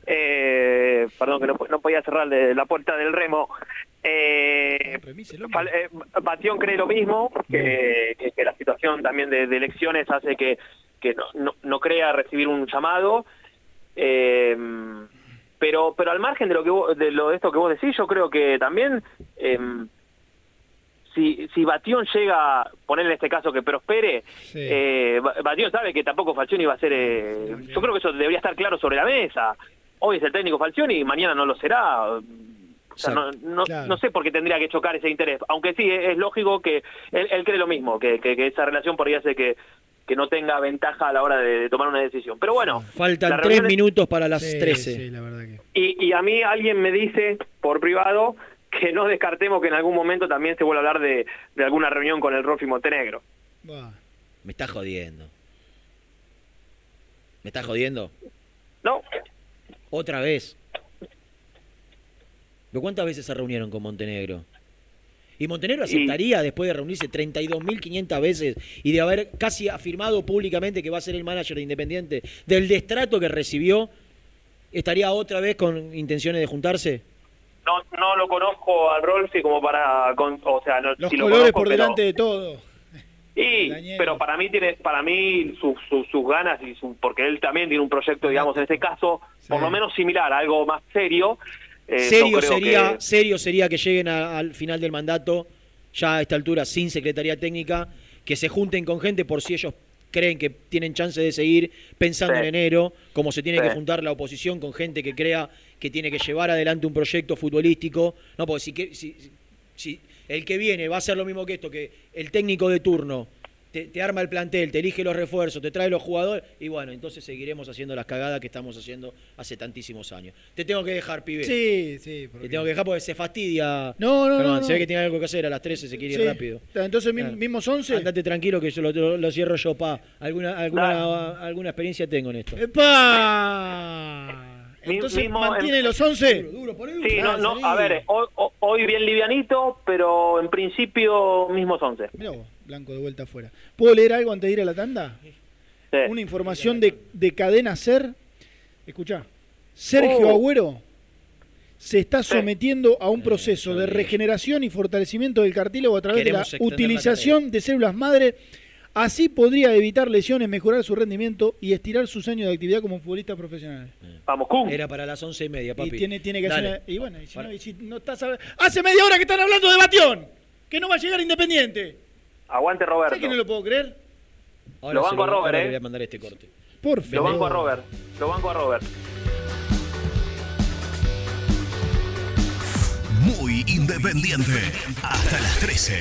Eh, perdón, que no, no podía cerrar de- la puerta del remo. Eh, eh, Batión cree lo mismo, que, que- que la situación también de, de elecciones hace que, que no, no, no crea recibir un llamado. Eh, pero pero al margen de lo que vos- de lo de esto que vos decís, yo creo que también eh, si, si Batión llega, poner en este caso que prospere, eh, Ba- Batión sabe que tampoco Falcioni va a ser... eh, yo creo que eso debería estar claro sobre la mesa. Hoy es el técnico Falcioni y mañana no lo será. O sea, no, no, Claro. no sé por qué tendría que chocar ese interés. Aunque sí, es, es lógico que él, él cree lo mismo, que, que- que esa relación podría ser que, que no tenga ventaja a la hora de, de tomar una decisión. Pero bueno, Faltan tres es- minutos para las Sí, 13. sí, la verdad que. y, y a mí alguien me dice por privado que no descartemos que en algún momento también se vuelva a hablar de, de alguna reunión con el Rofi Montenegro. Me está jodiendo. ¿Me está jodiendo? No. Otra vez. ¿Pero cuántas veces se reunieron con Montenegro? Y Montenegro aceptaría después de reunirse 32.500 veces y de haber casi afirmado públicamente que va a ser el manager de Independiente, del destrato que recibió, ¿estaría otra vez con intenciones de juntarse? No, no lo conozco al Rolfi como para, con- o sea, no, Los lo colores conozco, por pero- delante de todo. Y, pero para mí tiene, para mí su- su- sus ganas y su, porque él también tiene un proyecto, digamos, en este caso, por lo menos similar, algo más serio. Eh, serio sería, que- serio sería que lleguen a- al final del mandato, ya a esta altura sin secretaría técnica, que se junten con gente por si ellos creen que tienen chance de seguir pensando Sí. en enero, como se tiene Sí. que juntar la oposición con gente que crea que tiene que llevar adelante un proyecto futbolístico, no, porque si, que- si, si- si el que viene va a ser lo mismo que esto, que el técnico de turno te, te arma el plantel, te elige los refuerzos, te trae los jugadores, y bueno, entonces seguiremos haciendo las cagadas que estamos haciendo hace tantísimos años. Te tengo que dejar, pibe. Sí, sí. Te tengo que dejar porque se fastidia. No, no, Perdón, no, no. Se ve que tiene algo que hacer a las 13, se quiere ir rápido. Entonces, Claro. mismos 11. Andate tranquilo que yo lo, lo- lo cierro yo, pa. Alguna, alguna, alguna experiencia tengo en esto. ¡Epa! Entonces, mismo ¿mantiene en- los 11? Sí, no, no, a ver, hoy, hoy bien livianito, pero en principio mismos 11. Mirá vos, Blanco de vuelta afuera. ¿Puedo leer algo antes de ir a la tanda? Sí. Una información de, de Cadena Ser. Escuchá. Sergio Oh. Agüero se está sometiendo a un proceso de regeneración y fortalecimiento del cartílago a través de la utilización de células madre. Así podría evitar lesiones, mejorar su rendimiento y estirar sus años de actividad como futbolista profesional. Vamos, Kun. Era para las once y media, papi. Y tiene, tiene que Dale. hacer. Y bueno, y si no, y si no estás hab- Hace media hora que están hablando de Batión. Que no va a llegar Independiente. Aguante Roberto. ¿Sabes que no lo puedo creer? Ahora Lo banco a Robert, ahora eh. le voy a mandar este corte. Por Lo favor. banco a Robert. Lo banco a Robert. Muy independiente. Hasta las 13.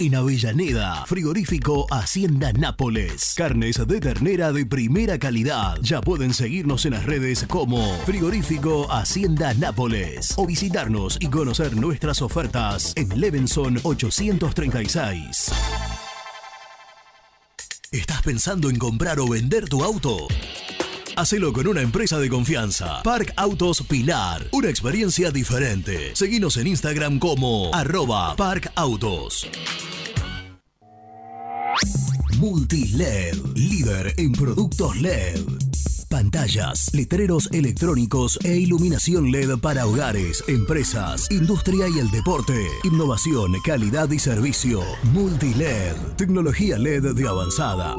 En Avellaneda, frigorífico Hacienda Nápoles. Carnes de ternera de primera calidad. Ya pueden seguirnos en las redes como frigorífico Hacienda Nápoles o visitarnos y conocer nuestras ofertas en Levenson 836. ¿Estás pensando en comprar o vender tu auto? Hacelo con una empresa de confianza. Park Autos Pilar. Una experiencia diferente. Seguinos en Instagram como arroba Park Autos. Multiled, líder en productos LED. Pantallas, letreros electrónicos e iluminación LED para hogares, empresas, industria y el deporte. Innovación, calidad y servicio. Multiled, tecnología LED de avanzada.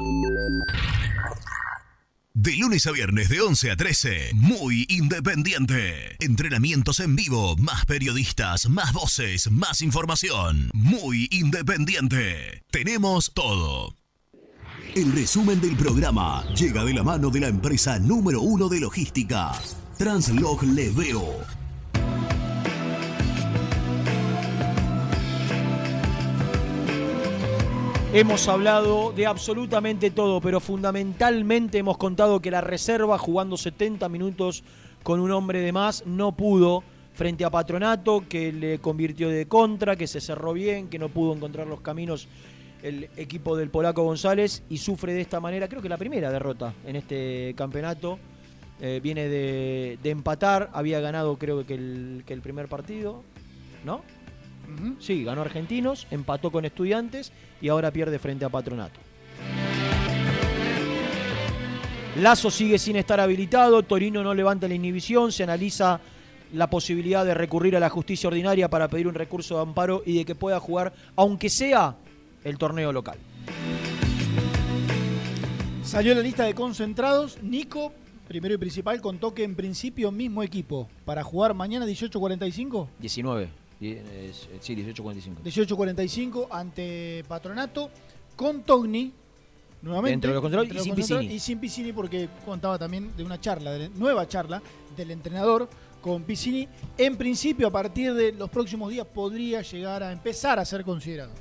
De lunes a viernes de 11 a 13, muy independiente. Entrenamientos en vivo, más periodistas, más voces, más información. Muy independiente. Tenemos todo. El resumen del programa llega de la mano de la empresa número uno de logística, Translog Leveo. Hemos hablado de absolutamente todo, pero fundamentalmente hemos contado que la reserva, jugando 70 minutos con un hombre de más, no pudo frente a Patronato, que le convirtió de contra, que se cerró bien, que no pudo encontrar los caminos el equipo del polaco González y sufre de esta manera, creo que la primera derrota en este campeonato eh, viene de, de empatar, había ganado creo que el, que el primer partido, ¿no? Sí, ganó Argentinos, empató con Estudiantes y ahora pierde frente a Patronato. Lazo sigue sin estar habilitado, Torino no levanta la inhibición, se analiza la posibilidad de recurrir a la justicia ordinaria para pedir un recurso de amparo y de que pueda jugar, aunque sea el torneo local. Salió la lista de concentrados. Nico, primero y principal, contó que en principio mismo equipo para jugar mañana 18.45. 19, y, eh, sí, 18.45. 18.45 ante Patronato con Togni. Nuevamente. Entre los y entre sin los concentrados, Piscini. Y sin Piscini porque contaba también de una charla, de nueva charla del entrenador con Piscini. En principio, a partir de los próximos días, podría llegar a empezar a ser considerado.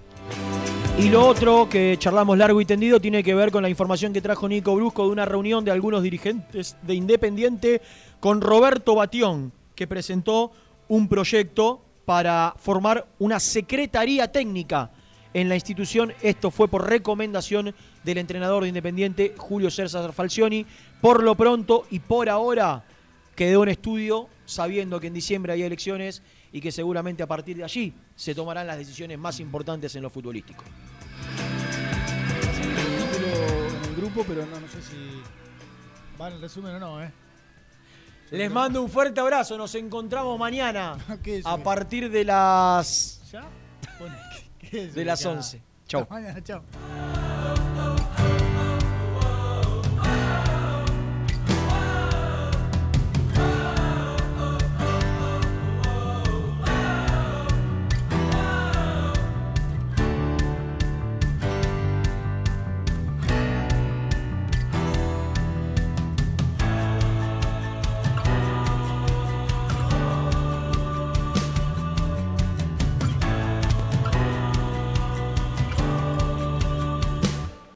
Y lo otro que charlamos largo y tendido tiene que ver con la información que trajo Nico Brusco de una reunión de algunos dirigentes de Independiente con Roberto Batión, que presentó un proyecto para formar una secretaría técnica en la institución. Esto fue por recomendación del entrenador de Independiente, Julio César Falcioni. Por lo pronto y por ahora quedó en estudio, sabiendo que en diciembre hay elecciones y que seguramente a partir de allí se tomarán las decisiones más importantes en lo futbolístico. En el grupo, pero no, no sé si va en el resumen o no, ¿eh? Les mando un fuerte abrazo, nos encontramos mañana ¿Qué es a partir de las ¿Ya? ¿qué es de las Ya. 11. Chau. Hasta mañana, chao.